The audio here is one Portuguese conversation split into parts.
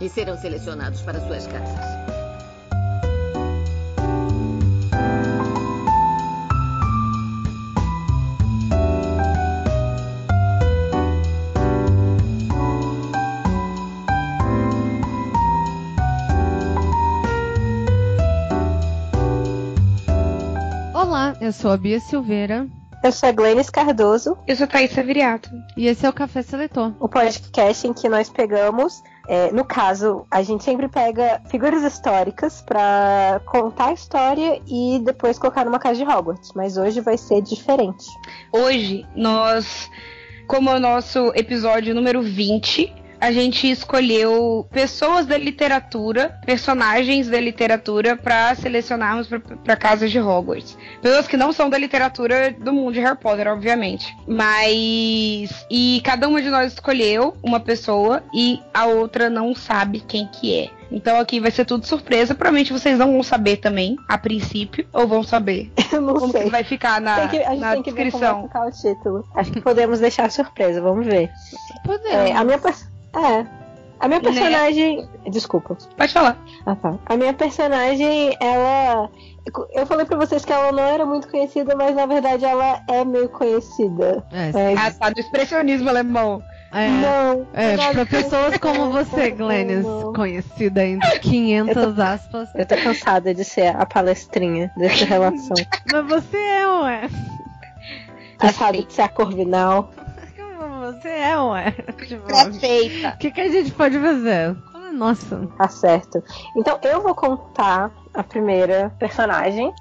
e serão selecionados para suas casas. Olá, eu sou a Bia Silveira. Eu sou a Glennis Cardoso. Eu sou a Thaisa Viriato. E esse é o Café Seletor. O podcast em que nós pegamos é, no caso, a gente sempre pega figuras históricas para contar a história e depois colocar numa casa de Hogwarts. Mas hoje vai ser diferente. Hoje, nós, como é o nosso episódio número 20, a gente escolheu pessoas da literatura, personagens da literatura, para selecionarmos para casas de Hogwarts. Pessoas que não são da literatura do mundo de Harry Potter, obviamente. Mas. E cada uma de nós escolheu uma pessoa e a outra não sabe quem que é. Então aqui vai ser tudo surpresa. Provavelmente vocês não vão saber também, a princípio, ou vão saber. Eu não como sei. Que vai ficar na, que, a gente na tem que descrição. Ver como vai ficar o título. Acho que podemos deixar surpresa, vamos ver. Podemos. É, a minha é. A minha personagem. Né? Desculpa. Pode falar. Ah, tá. A minha personagem, ela. Eu falei pra vocês que ela não era muito conhecida, mas na verdade ela é meio conhecida. É, mas... Ah, tá do expressionismo alemão. É, não. É, pra pessoas como você, Glennis, conhecida entre 500 eu tô, aspas. Eu tô cansada de ser a palestrinha dessa relação. mas você é, ué. Cansada de ser a corvinal. Você é, ué. Tipo, Perfeita. O que, que a gente pode fazer? Nossa. Tá certo. Então eu vou contar a primeira personagem.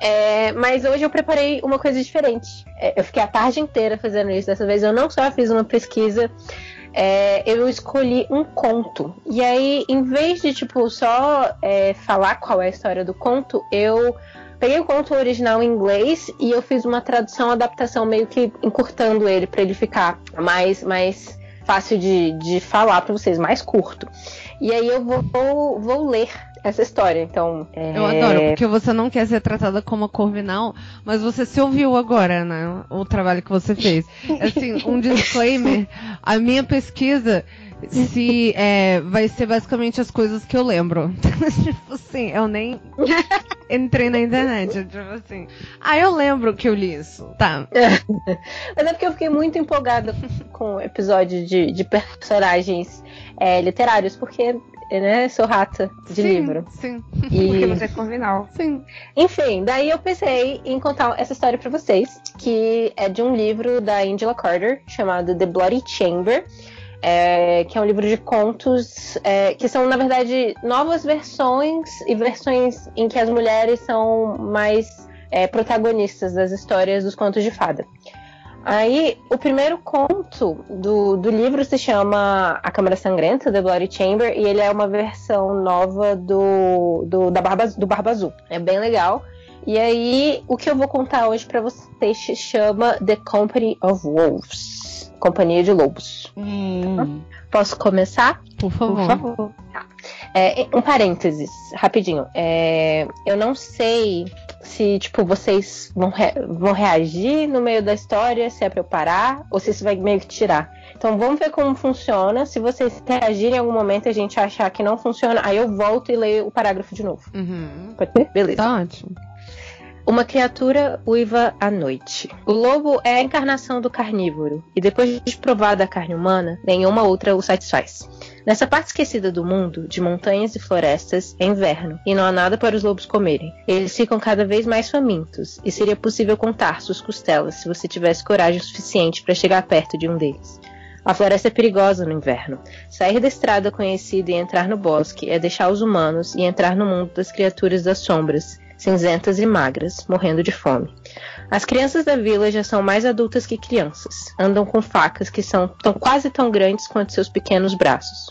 É, mas hoje eu preparei uma coisa diferente. É, eu fiquei a tarde inteira fazendo isso. Dessa vez eu não só fiz uma pesquisa, é, eu escolhi um conto. E aí, em vez de tipo só é, falar qual é a história do conto, eu peguei o conto original em inglês e eu fiz uma tradução, adaptação meio que encurtando ele para ele ficar mais, mais fácil de, de falar para vocês, mais curto. E aí eu vou, vou ler essa história. Então, é... eu adoro porque você não quer ser tratada como a Corvinal, mas você se ouviu agora, né? O trabalho que você fez. Assim, um disclaimer: a minha pesquisa se é, vai ser basicamente as coisas que eu lembro. tipo assim, eu nem entrei na internet. Tipo assim. Ah, eu lembro que eu li isso. Tá. Mas é porque eu fiquei muito empolgada com o episódio de, de personagens é, literários, porque né, sou rata de sim, livro. Sim. E... Porque você é convenal. Sim. Enfim, daí eu pensei em contar essa história para vocês, que é de um livro da Angela Carter, chamado The Bloody Chamber é, que é um livro de contos é, que são, na verdade, novas versões e versões em que as mulheres são mais é, protagonistas das histórias dos contos de fada. Aí, o primeiro conto do, do livro se chama A Câmara Sangrenta, The Bloody Chamber, e ele é uma versão nova do, do, da Barba, do Barba Azul. É bem legal. E aí, o que eu vou contar hoje para vocês se chama The Company of Wolves. Companhia de Lobos. Hum. Posso começar? Por favor. Por favor. Tá. É, um parênteses, rapidinho. É, eu não sei se, tipo, vocês vão, re vão reagir no meio da história, se é pra eu parar, ou se isso vai meio que tirar. Então vamos ver como funciona. Se vocês reagirem em algum momento e a gente achar que não funciona, aí eu volto e leio o parágrafo de novo. Uhum. Pode ser? Beleza. Tá ótimo. Uma criatura uiva à noite. O lobo é a encarnação do carnívoro, e depois de provada a carne humana, nenhuma outra o satisfaz. Nessa parte esquecida do mundo, de montanhas e florestas, é inverno, e não há nada para os lobos comerem. Eles ficam cada vez mais famintos, e seria possível contar suas costelas se você tivesse coragem suficiente para chegar perto de um deles. A floresta é perigosa no inverno. Sair da estrada conhecida e entrar no bosque é deixar os humanos e entrar no mundo das criaturas das sombras, cinzentas e magras, morrendo de fome. As crianças da vila já são mais adultas que crianças. Andam com facas que são tão, quase tão grandes quanto seus pequenos braços.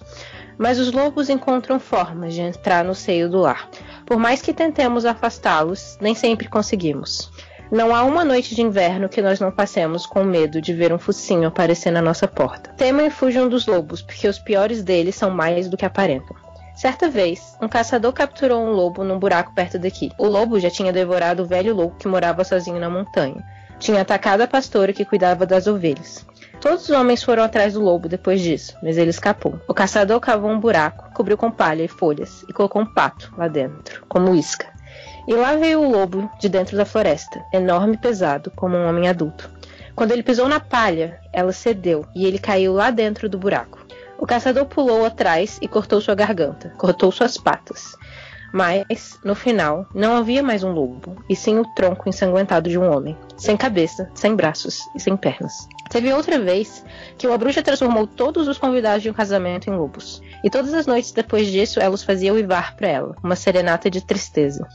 Mas os lobos encontram formas de entrar no seio do lar. Por mais que tentemos afastá-los, nem sempre conseguimos. Não há uma noite de inverno que nós não passemos com medo de ver um focinho aparecer na nossa porta. Temam e fujam dos lobos, porque os piores deles são mais do que aparentam. Certa vez, um caçador capturou um lobo num buraco perto daqui. O lobo já tinha devorado o velho lobo que morava sozinho na montanha. Tinha atacado a pastora que cuidava das ovelhas. Todos os homens foram atrás do lobo depois disso, mas ele escapou. O caçador cavou um buraco, cobriu com palha e folhas e colocou um pato lá dentro, como isca. E lá veio o lobo de dentro da floresta, enorme e pesado, como um homem adulto. Quando ele pisou na palha, ela cedeu e ele caiu lá dentro do buraco. O caçador pulou atrás e cortou sua garganta, cortou suas patas. Mas, no final, não havia mais um lobo, e sim o tronco ensanguentado de um homem, sem cabeça, sem braços e sem pernas. Teve outra vez que uma bruxa transformou todos os convidados de um casamento em lobos, e todas as noites depois disso ela os fazia uivar para ela, uma serenata de tristeza.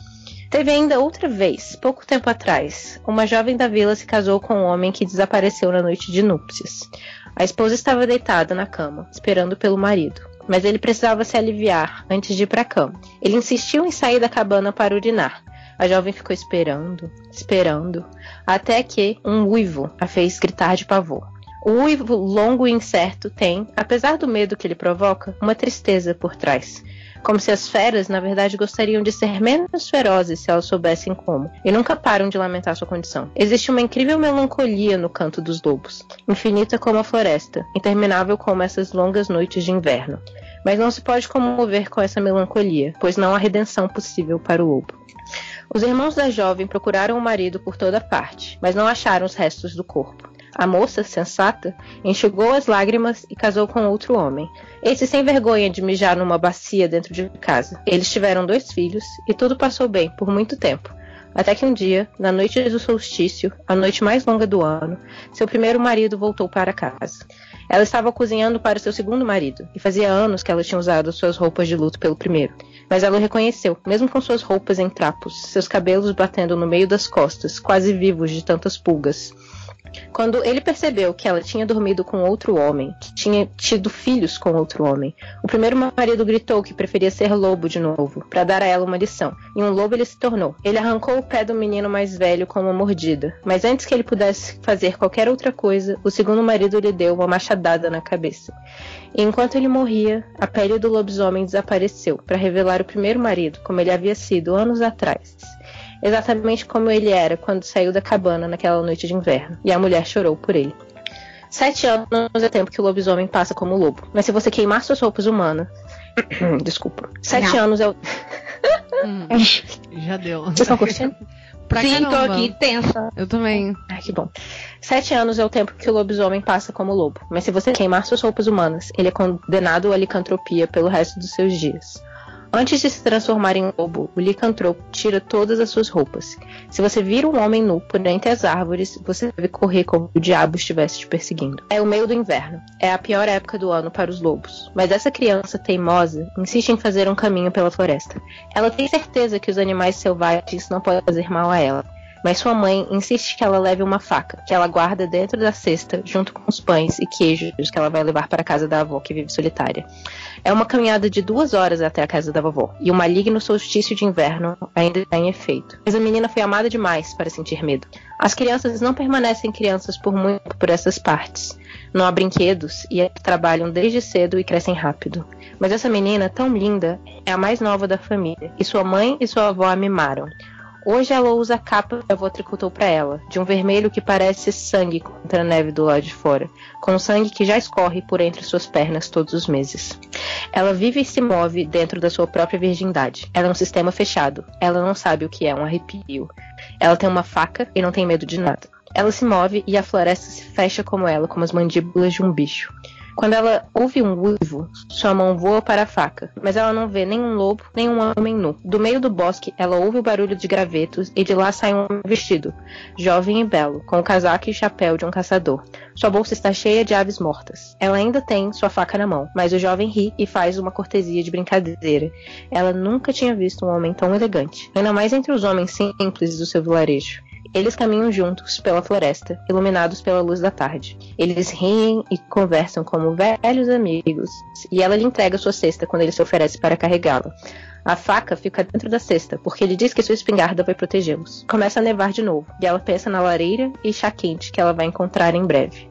Teve ainda outra vez, pouco tempo atrás, uma jovem da vila se casou com um homem que desapareceu na noite de núpcias. A esposa estava deitada na cama, esperando pelo marido, mas ele precisava se aliviar antes de ir para a cama. Ele insistiu em sair da cabana para urinar. A jovem ficou esperando, esperando, até que um uivo a fez gritar de pavor. O uivo longo e incerto tem, apesar do medo que ele provoca, uma tristeza por trás como se as feras, na verdade, gostariam de ser menos ferozes se elas soubessem como, e nunca param de lamentar sua condição. Existe uma incrível melancolia no canto dos lobos, infinita como a floresta, interminável como essas longas noites de inverno. Mas não se pode comover com essa melancolia, pois não há redenção possível para o lobo. Os irmãos da jovem procuraram o marido por toda parte, mas não acharam os restos do corpo. A moça, sensata, enxugou as lágrimas e casou com outro homem. Esse sem vergonha de mijar numa bacia dentro de casa. Eles tiveram dois filhos e tudo passou bem por muito tempo. Até que um dia, na noite do solstício, a noite mais longa do ano, seu primeiro marido voltou para casa. Ela estava cozinhando para seu segundo marido, e fazia anos que ela tinha usado suas roupas de luto pelo primeiro. Mas ela o reconheceu, mesmo com suas roupas em trapos, seus cabelos batendo no meio das costas, quase vivos de tantas pulgas. Quando ele percebeu que ela tinha dormido com outro homem, que tinha tido filhos com outro homem, o primeiro marido gritou que preferia ser lobo de novo, para dar a ela uma lição. E um lobo ele se tornou. Ele arrancou o pé do menino mais velho com uma mordida, mas antes que ele pudesse fazer qualquer outra coisa, o segundo marido lhe deu uma machadada na cabeça. E enquanto ele morria, a pele do lobisomem desapareceu para revelar o primeiro marido como ele havia sido anos atrás exatamente como ele era quando saiu da cabana naquela noite de inverno, e a mulher chorou por ele. Sete anos é tempo que o lobisomem passa como lobo, mas se você queimar suas roupas humanas. Desculpa. Sete Não. anos é o. hum, já deu. Vocês estão curtindo? Pra Sim, caramba. tô aqui tensa. Eu também. Ai, que bom. Sete anos é o tempo que o lobisomem passa como lobo, mas se você queimar suas roupas humanas, ele é condenado à licantropia pelo resto dos seus dias. Antes de se transformar em lobo, o licantropo tira todas as suas roupas. Se você vira um homem nu por entre as árvores, você deve correr como se o diabo estivesse te perseguindo. É o meio do inverno. É a pior época do ano para os lobos. Mas essa criança teimosa insiste em fazer um caminho pela floresta. Ela tem certeza que os animais selvagens não podem fazer mal a ela mas sua mãe insiste que ela leve uma faca, que ela guarda dentro da cesta, junto com os pães e queijos que ela vai levar para a casa da avó, que vive solitária. É uma caminhada de duas horas até a casa da vovó, e o maligno solstício de inverno ainda está em efeito. Mas a menina foi amada demais para sentir medo. As crianças não permanecem crianças por muito por essas partes. Não há brinquedos e trabalham desde cedo e crescem rápido. Mas essa menina, tão linda, é a mais nova da família, e sua mãe e sua avó a mimaram. Hoje ela usa a capa que a avó tricotou para ela, de um vermelho que parece sangue contra a neve do lado de fora, com sangue que já escorre por entre suas pernas todos os meses. Ela vive e se move dentro da sua própria virgindade. Ela é um sistema fechado. Ela não sabe o que é um arrepio. Ela tem uma faca e não tem medo de nada. Ela se move e a floresta se fecha como ela, como as mandíbulas de um bicho. Quando ela ouve um uivo, sua mão voa para a faca, mas ela não vê nenhum lobo, nem um homem nu. Do meio do bosque, ela ouve o barulho de gravetos e de lá sai um vestido, jovem e belo, com o casaco e chapéu de um caçador. Sua bolsa está cheia de aves mortas. Ela ainda tem sua faca na mão, mas o jovem ri e faz uma cortesia de brincadeira. Ela nunca tinha visto um homem tão elegante, ainda mais entre os homens simples do seu vilarejo. Eles caminham juntos pela floresta, iluminados pela luz da tarde. Eles riem e conversam como velhos amigos, e ela lhe entrega sua cesta quando ele se oferece para carregá-la. A faca fica dentro da cesta, porque ele diz que sua espingarda vai protegê-los. Começa a nevar de novo, e ela pensa na lareira e chá quente que ela vai encontrar em breve.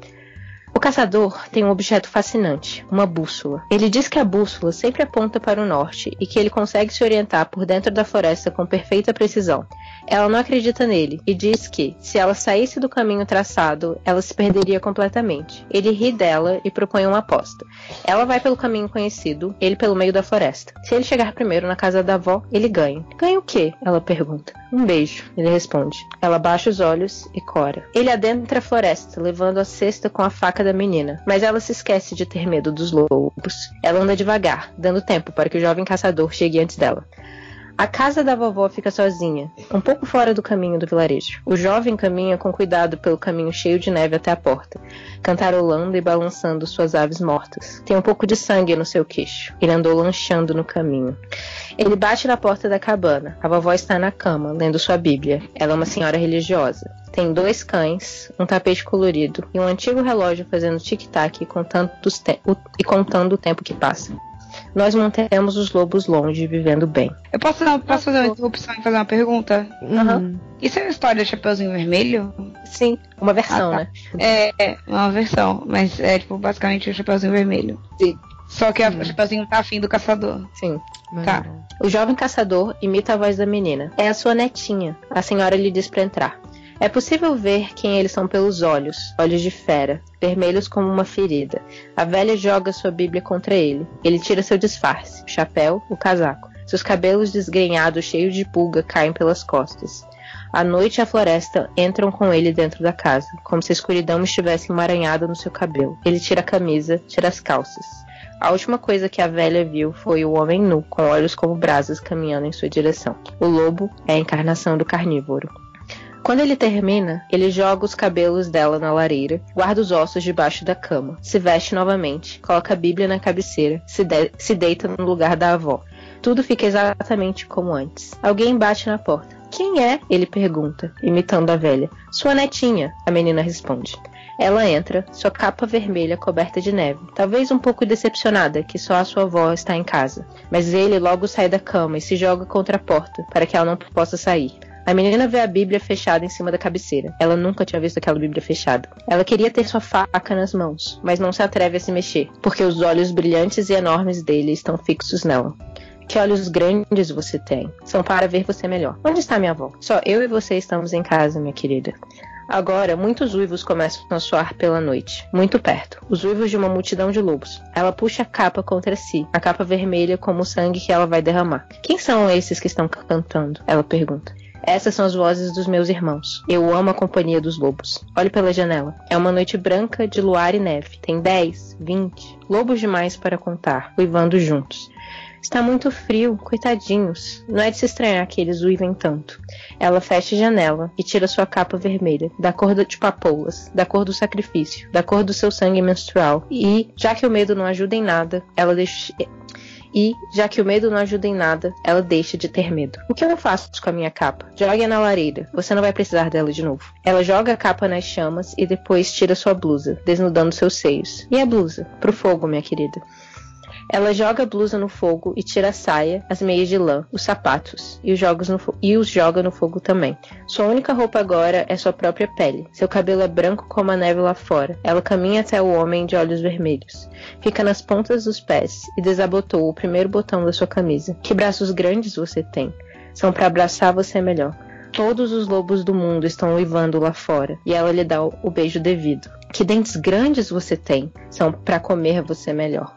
O caçador tem um objeto fascinante, uma bússola. Ele diz que a bússola sempre aponta para o norte e que ele consegue se orientar por dentro da floresta com perfeita precisão. Ela não acredita nele e diz que, se ela saísse do caminho traçado, ela se perderia completamente. Ele ri dela e propõe uma aposta. Ela vai pelo caminho conhecido, ele pelo meio da floresta. Se ele chegar primeiro na casa da avó, ele ganha. Ganha o quê? Ela pergunta. Um beijo, ele responde. Ela baixa os olhos e cora. Ele adentra a floresta, levando a cesta com a faca da menina, mas ela se esquece de ter medo dos lobos. Ela anda devagar, dando tempo para que o jovem caçador chegue antes dela. A casa da vovó fica sozinha, um pouco fora do caminho do vilarejo. O jovem caminha com cuidado pelo caminho cheio de neve até a porta, cantarolando e balançando suas aves mortas. Tem um pouco de sangue no seu queixo. Ele andou lanchando no caminho. Ele bate na porta da cabana. A vovó está na cama, lendo sua Bíblia. Ela é uma senhora religiosa. Tem dois cães, um tapete colorido e um antigo relógio fazendo tic-tac e contando, o tempo que passa nós mantemos os lobos longe, vivendo bem. Eu posso, posso fazer uma interrupção e fazer uma pergunta? Uhum. Isso é a história do Chapeuzinho Vermelho? Sim, uma versão, ah, tá. né? É, é, uma versão, mas é tipo basicamente o Chapeuzinho Vermelho. Sim. Só que o Chapeuzinho tá afim do caçador. Sim. Tá. O jovem caçador imita a voz da menina. É a sua netinha. A senhora lhe diz para entrar. É possível ver quem eles são pelos olhos, olhos de fera, vermelhos como uma ferida. A velha joga sua Bíblia contra ele. Ele tira seu disfarce, o chapéu, o casaco. Seus cabelos desgrenhados, cheios de pulga, caem pelas costas. A noite e a floresta entram com ele dentro da casa, como se a escuridão estivesse emaranhada no seu cabelo. Ele tira a camisa, tira as calças. A última coisa que a velha viu foi o homem nu, com olhos como brasas, caminhando em sua direção. O lobo é a encarnação do carnívoro. Quando ele termina, ele joga os cabelos dela na lareira, guarda os ossos debaixo da cama, se veste novamente, coloca a Bíblia na cabeceira, se, de se deita no lugar da avó. Tudo fica exatamente como antes. Alguém bate na porta. Quem é? Ele pergunta, imitando a velha. Sua netinha, a menina responde. Ela entra, sua capa vermelha coberta de neve, talvez um pouco decepcionada que só a sua avó está em casa. Mas ele logo sai da cama e se joga contra a porta para que ela não possa sair. A menina vê a Bíblia fechada em cima da cabeceira. Ela nunca tinha visto aquela Bíblia fechada. Ela queria ter sua faca nas mãos, mas não se atreve a se mexer, porque os olhos brilhantes e enormes dele estão fixos nela. Que olhos grandes você tem. São para ver você melhor. Onde está minha avó? Só eu e você estamos em casa, minha querida. Agora, muitos uivos começam a soar pela noite, muito perto. Os uivos de uma multidão de lobos. Ela puxa a capa contra si, a capa vermelha como o sangue que ela vai derramar. Quem são esses que estão cantando? Ela pergunta. Essas são as vozes dos meus irmãos. Eu amo a companhia dos lobos. Olhe pela janela. É uma noite branca de luar e neve. Tem dez, vinte, lobos demais para contar, uivando juntos. Está muito frio, coitadinhos. Não é de se estranhar que eles uivem tanto. Ela fecha a janela e tira sua capa vermelha, da cor de papoulas, da cor do sacrifício, da cor do seu sangue menstrual. E, já que o medo não ajuda em nada, ela deixa, e, já que o medo não ajuda em nada, ela deixa de ter medo. O que eu faço com a minha capa? Jogue-a na lareira. Você não vai precisar dela de novo. Ela joga a capa nas chamas e depois tira sua blusa, desnudando seus seios. E a blusa? Pro fogo, minha querida. Ela joga a blusa no fogo e tira a saia, as meias de lã, os sapatos e os, e os joga no fogo também. Sua única roupa agora é sua própria pele. Seu cabelo é branco como a neve lá fora. Ela caminha até o homem de olhos vermelhos. Fica nas pontas dos pés e desabotou o primeiro botão da sua camisa. Que braços grandes você tem! São para abraçar você melhor. Todos os lobos do mundo estão uivando lá fora, e ela lhe dá o beijo devido. Que dentes grandes você tem. São para comer você melhor.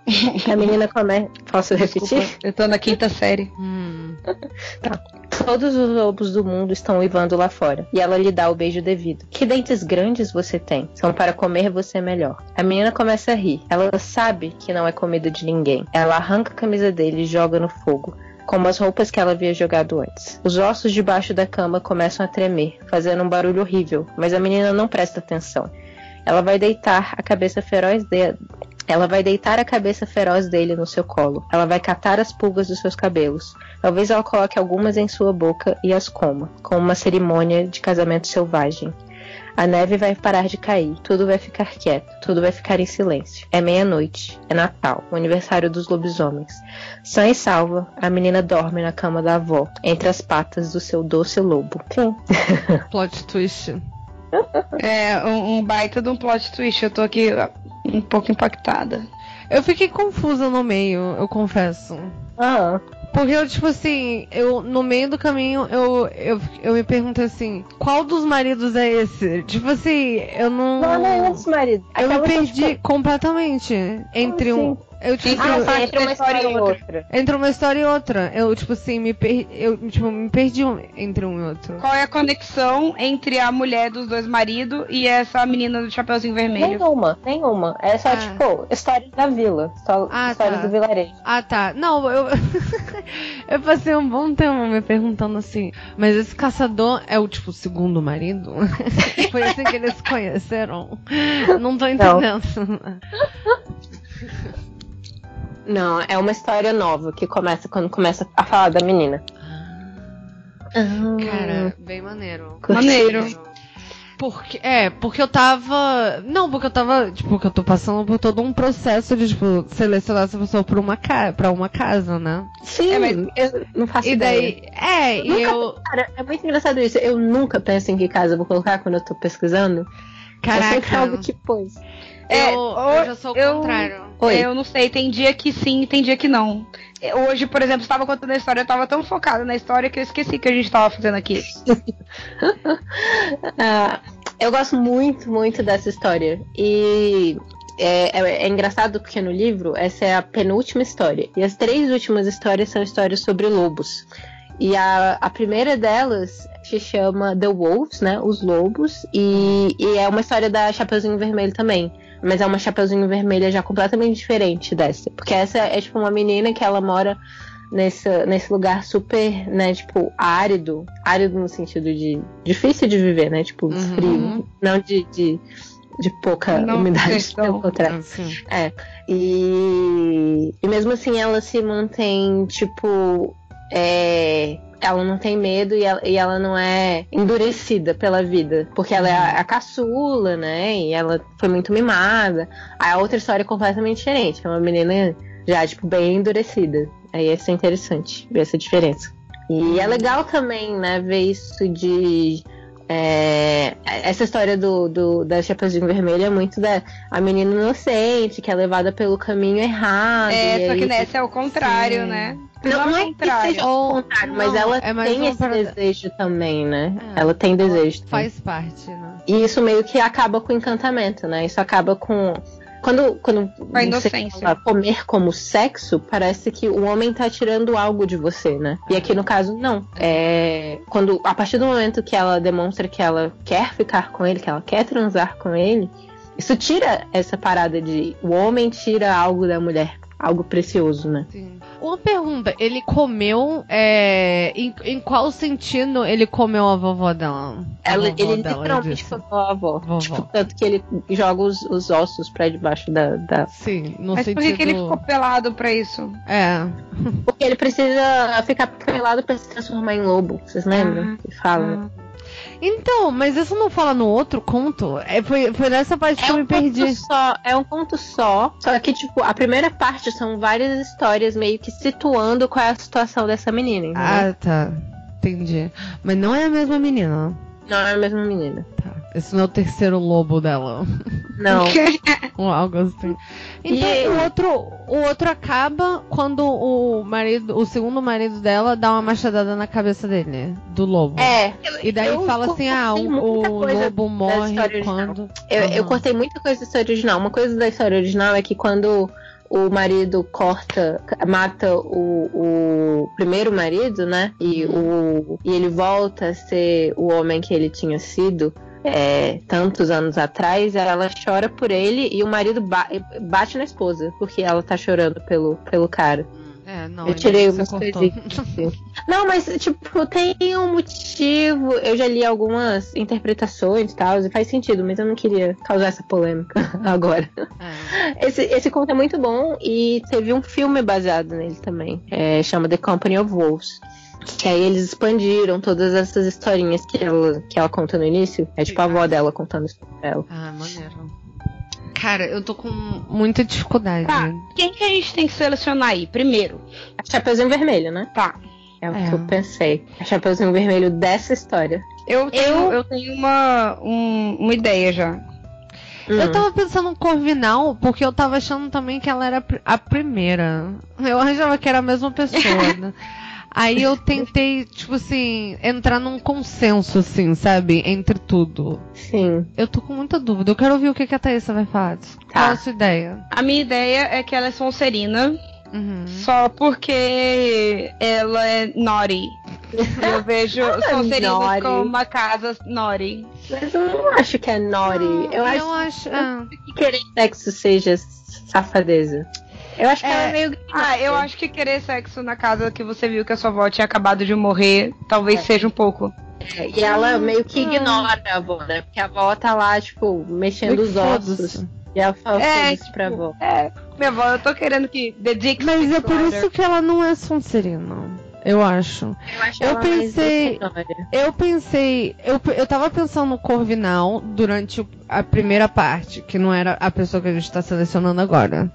a menina come. Posso repetir? Desculpa, eu tô na quinta série. Hum. Tá. Todos os lobos do mundo estão uivando lá fora. E ela lhe dá o beijo devido. Que dentes grandes você tem? São para comer você melhor. A menina começa a rir. Ela sabe que não é comida de ninguém. Ela arranca a camisa dele e joga no fogo como as roupas que ela havia jogado antes. Os ossos debaixo da cama começam a tremer, fazendo um barulho horrível, mas a menina não presta atenção. Ela vai deitar a cabeça feroz dele. Ela vai deitar a cabeça feroz dele no seu colo. Ela vai catar as pulgas dos seus cabelos. Talvez ela coloque algumas em sua boca e as coma, como uma cerimônia de casamento selvagem. A neve vai parar de cair, tudo vai ficar quieto, tudo vai ficar em silêncio. É meia-noite, é Natal, o aniversário dos lobisomens. Sã e salva, a menina dorme na cama da avó, entre as patas do seu doce lobo. Fim. Plot twist. É, um, um baita de um plot twist. Eu tô aqui um pouco impactada. Eu fiquei confusa no meio, eu confesso. Ah. Porque eu, tipo assim, eu no meio do caminho eu, eu, eu me pergunto assim, qual dos maridos é esse? Tipo assim, eu não. Não, não é esse marido. Eu me Aquela perdi coisa- completamente entre um. Eu, tipo, Ah, eu- entre uma história e outra. entre uma história e outra. Eu, tipo assim, me, per... eu, tipo, me perdi um- entre um e outro. Qual é a conexão entre a mulher dos dois maridos e essa menina do Chapeuzinho Vermelho? Nenhuma, nenhuma. É só, Ah. tipo, histórias da vila. Só Ah, histórias tá. do vilarejo. Ah, tá. Não, eu. eu passei um bom tempo me perguntando assim, mas esse caçador é o, tipo, segundo marido? Foi assim que eles se conheceram? Não tô entendendo. Não, é uma história nova que começa quando começa a falar da menina. Cara, bem maneiro. Maneiro. Porque, é, porque eu tava. Não, porque eu tava. Tipo, porque eu tô passando por todo um processo de, tipo, selecionar essa pessoa pra uma, ca... pra uma casa, né? Sim, É, mas- eu não faço E ideia. daí. É, e Nunca- eu. Cara, é muito engraçado isso. Eu nunca penso em que casa eu vou colocar quando eu tô pesquisando. É sempre Caraca. algo que pôs. É, eu, ou- eu já sou o eu- contrário. Oi. Eu não sei, tem dia que sim, tem dia que não. É, Hoje, por exemplo, estava contando a história, eu tava tão focada na história que eu esqueci que a gente tava fazendo aqui. Ah, eu gosto muito, muito dessa história. E é, é- é engraçado porque no livro essa é a penúltima história. E as três últimas histórias são histórias sobre lobos. E a, a primeira delas se chama The Wolves, né? Os Lobos. E, e é uma história da Chapeuzinho Vermelho também. Mas é uma Chapeuzinho Vermelha já completamente diferente dessa. Porque essa é tipo uma menina que ela mora nessa, nesse lugar super, né, tipo, árido. Árido no sentido de difícil de viver, né? Tipo, Uhum. frio. Não de, de, de pouca Não, umidade, questão. pelo contrário. Assim. É. E, e mesmo assim ela se mantém, tipo. É, ela não tem medo e ela, e ela não é endurecida pela vida. Porque ela é a, a caçula, né? E ela foi muito mimada. Aí a outra história é completamente diferente. É uma menina já, tipo, bem endurecida. Aí isso é interessante, ver essa diferença. E é legal também, né, ver isso de. É, essa história do, do da Chapeuzinho Vermelho é muito da a menina inocente que é levada pelo caminho errado. É, só aí- que nessa é o contrário, Sim. né? Não, não é que contrário. seja o contrário, mas Não, ela é tem esse parada- desejo também, né? É. Ela tem desejo. também. Faz parte, né? E isso meio que acaba com o encantamento, né? Isso acaba com. Quando, quando a você fala comer como sexo, parece que o homem tá tirando algo de você, né? E aqui no caso, não. É. Quando, a partir do momento que ela demonstra que ela quer ficar com ele, que ela quer transar com ele, isso tira essa parada de o homem tira algo da mulher. Algo precioso, né? Sim. Uma pergunta, ele comeu. É, em, em qual sentido ele comeu a vovó dela? A Ela, vovó ele dela, literalmente comeu a avó. Vovó. Tipo, tanto que ele joga os, os ossos pra debaixo da, da- Sim, no Mas por sentido. que, que ele ficou pelado pra isso? É. Porque ele precisa ficar pelado pra se transformar em lobo. Vocês lembram? Que fala. Então, mas isso não fala no outro conto? É, foi, foi nessa parte que É eu um me perdi. só, é um conto só. Só que, tipo, a primeira parte são várias histórias meio que situando qual é a situação dessa menina, entendeu? Ah, tá. Entendi. Mas não é a mesma menina. Não é a mesma menina. Tá. Esse não é o terceiro lobo dela. Não. Ou algo assim. Então E- o outro, o outro acaba quando o marido, o segundo marido dela dá uma machadada na cabeça dele, do lobo. É. E daí eu fala assim, ah, o, o lobo morre quando. Eu, eu Aham. cortei muita coisa da história original. Uma coisa da história original é que quando o marido corta, mata o, o primeiro marido, né? E, o, e ele volta a ser o homem que ele tinha sido. é, tantos anos atrás, ela chora por ele e o marido ba- bate na esposa, porque ela tá chorando pelo, pelo cara. É, não, eu tirei bem que umas você cortou. coisinhas. assim. Não, mas, tipo, tem um motivo. Eu já li algumas interpretações e tal, e faz sentido, mas eu não queria causar essa polêmica agora. É. Esse, esse conto é muito bom e teve um filme baseado nele também. É, chama The Company of Wolves. Que aí eles expandiram todas essas historinhas que ela, que ela conta no início. É tipo a avó dela contando isso pra ela. Ah, maneiro. Cara, eu tô com muita dificuldade. Tá, quem que a gente tem que selecionar aí? Primeiro. A Chapeuzinho Vermelho, né? Tá. É o É. que eu pensei. A Chapeuzinho Vermelho dessa história. Eu tenho, eu... tenho uma, um- uma ideia já. Eu tava pensando no Corvinal, porque eu tava achando também que ela era a primeira. Eu achava que era a mesma pessoa. né? Aí eu tentei, tipo assim, entrar num consenso, assim, sabe? Entre tudo. Sim. Eu tô com muita dúvida. Eu quero ouvir o que, que a Thaísa vai falar. Qual a sua ideia? A minha ideia é que ela é Sonserina. Só porque ela é naughty. Eu vejo é Sonserina naughty. como uma casa naughty. Mas eu não acho que é naughty. eu acho, acho que querer sexo seja safadeza. Eu acho que ela é meio. Ah, eu acho que querer sexo na casa que você viu que a sua avó tinha acabado de morrer, talvez seja um pouco. É, e ela meio que ignora a avó, né? Porque a avó tá lá, tipo, mexendo os ossos. E ela fala É, foda-se pra avó. É, minha avó, eu tô querendo que The Dick Mas é por isso que ela não é Sonserina. Eu acho. Eu acho Eu pensei. Eu pensei. Eu, eu tava pensando no Corvinal durante a primeira parte, que não era a pessoa que a gente tá selecionando agora.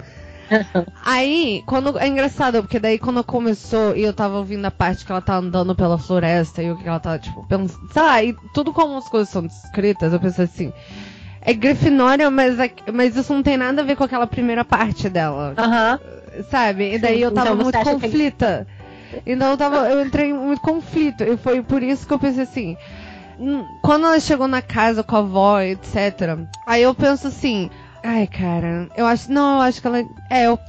Aí, quando. É engraçado, porque daí quando começou e eu tava ouvindo a parte que ela tá andando pela floresta e o que ela tá, tipo, pensando. Sei lá, e tudo como as coisas são descritas, eu pensei assim. É Grifinória, mas, é- mas isso não tem nada a ver com aquela primeira parte dela. Aham. Sabe? E daí Sim, eu tava então muito que é- conflita. Então eu tava. Eu entrei em muito conflito. E foi por isso que eu pensei assim. hum, Quando ela chegou na casa com a avó, etc. Aí eu penso assim. Ai, cara, eu acho. Não, eu acho que ela. É, eu.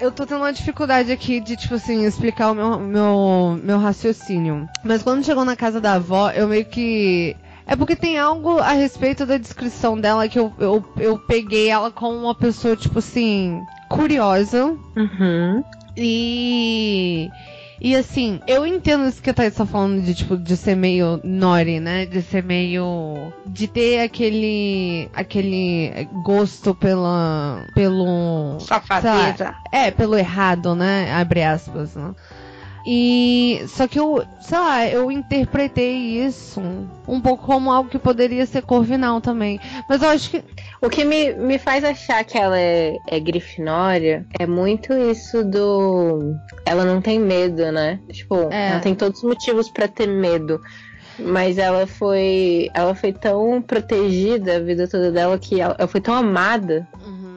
Eu tô tendo uma dificuldade aqui de, tipo assim, explicar o meu, meu, meu raciocínio. Mas quando chegou na casa da avó, eu meio que. É porque tem algo a respeito da descrição dela que eu, eu, eu peguei ela como uma pessoa, tipo assim, curiosa. Uhum. E. E assim, eu entendo isso que a Thaís tá falando de, tipo, de ser meio nori, né? De ser meio. De ter aquele. aquele gosto pela. pelo. Safadeza. lá, É, pelo errado, né? Abre aspas, né? E. Só que eu, sei lá, eu interpretei isso um pouco como algo que poderia ser corvinal também. Mas eu acho que. O que me, me faz achar que ela é, é grifinória é muito isso do. Ela não tem medo, né? Tipo, É. ela tem todos os motivos pra ter medo. Mas ela foi. Ela foi tão protegida a vida toda dela que ela, ela foi tão amada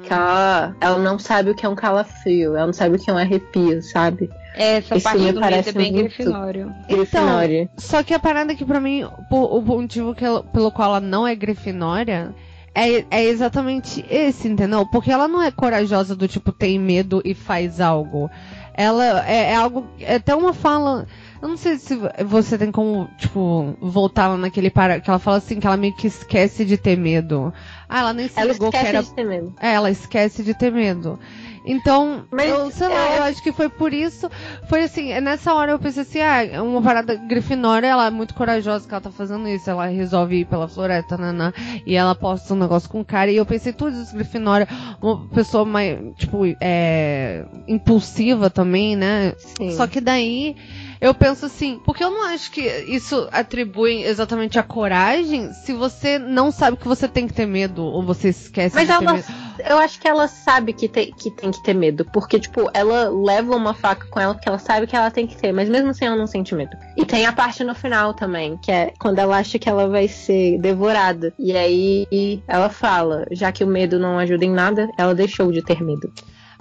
que ela, ela não sabe o que é um calafrio, ela não sabe o que é um arrepio, sabe? Essa Isso parte me do é parece bem muito grifinório. Grifinória. Então, só que a parada que pra mim, po- o motivo que ela- pelo qual ela não é grifinória é, é exatamente esse, entendeu? Porque ela não é corajosa do tipo tem medo e faz algo. Ela é, é algo. É até uma fala. Eu não sei se você tem como, tipo, voltar lá naquele para. Que ela fala assim, que ela meio que esquece de ter medo. Ah, ela nem se Ela ligou que esquece era. de ter medo. É, ela esquece de ter medo. Então, Mas eu, sei lá, é- eu acho que foi por isso. Foi assim, nessa hora eu pensei assim, ah, é uma parada Grifinória, ela é muito corajosa que ela tá fazendo isso. Ela resolve ir pela floresta, nanã, e ela posta um negócio com o cara. E eu pensei, tudo isso, Grifinória, uma pessoa mais, tipo, é, impulsiva também, né? Sim. Só que daí. Eu penso assim, porque eu não acho que isso atribui exatamente a coragem se você não sabe que você tem que ter medo ou você esquece Mas de ter medo. Eu acho que ela sabe que tem, que tem que ter medo. Porque, tipo, ela leva uma faca com ela porque ela sabe que ela tem que ter, mas mesmo assim ela não sente medo. E tem a parte no final também, que é quando ela acha que ela vai ser devorada. E aí ela fala, já que o medo não ajuda em nada, ela deixou de ter medo.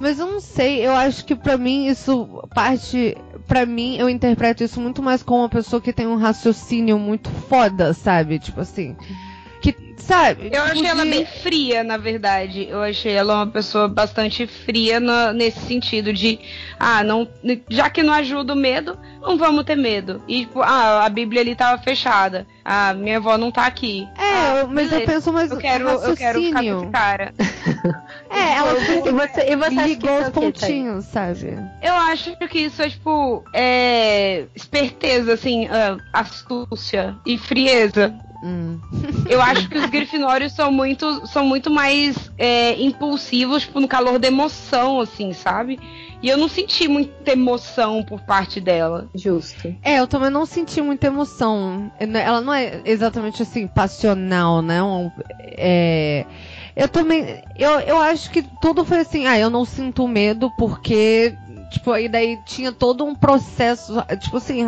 Mas eu não sei, eu acho que pra mim isso parte. Pra mim, eu interpreto isso muito mais como uma pessoa que tem um raciocínio muito foda, sabe? Tipo assim. Que, sabe? Eu achei ela bem fria, na verdade. Eu achei ela uma pessoa bastante fria no, nesse sentido de, ah, não, já que não ajuda o medo, não vamos ter medo. E tipo, ah, a Bíblia ali tava fechada. Ah, minha avó não tá aqui. É, ah, mas beleza. eu penso mais eu quero, eu quero ficar com esse cara. é, ela e você, e você ligou os pontinhos, sabe? Eu acho que isso é tipo é, esperteza, assim, uh, astúcia e frieza. Hum. Eu acho que os grifinórios são muito, são muito mais é, impulsivos tipo, no calor da emoção, assim, sabe? E eu não senti muita emoção por parte dela. Justo. É, eu também não senti muita emoção. Ela não é exatamente assim, passional, né? É, eu também. Eu, eu acho que tudo foi assim, ah, eu não sinto medo porque. Tipo, aí daí tinha todo um processo. Tipo assim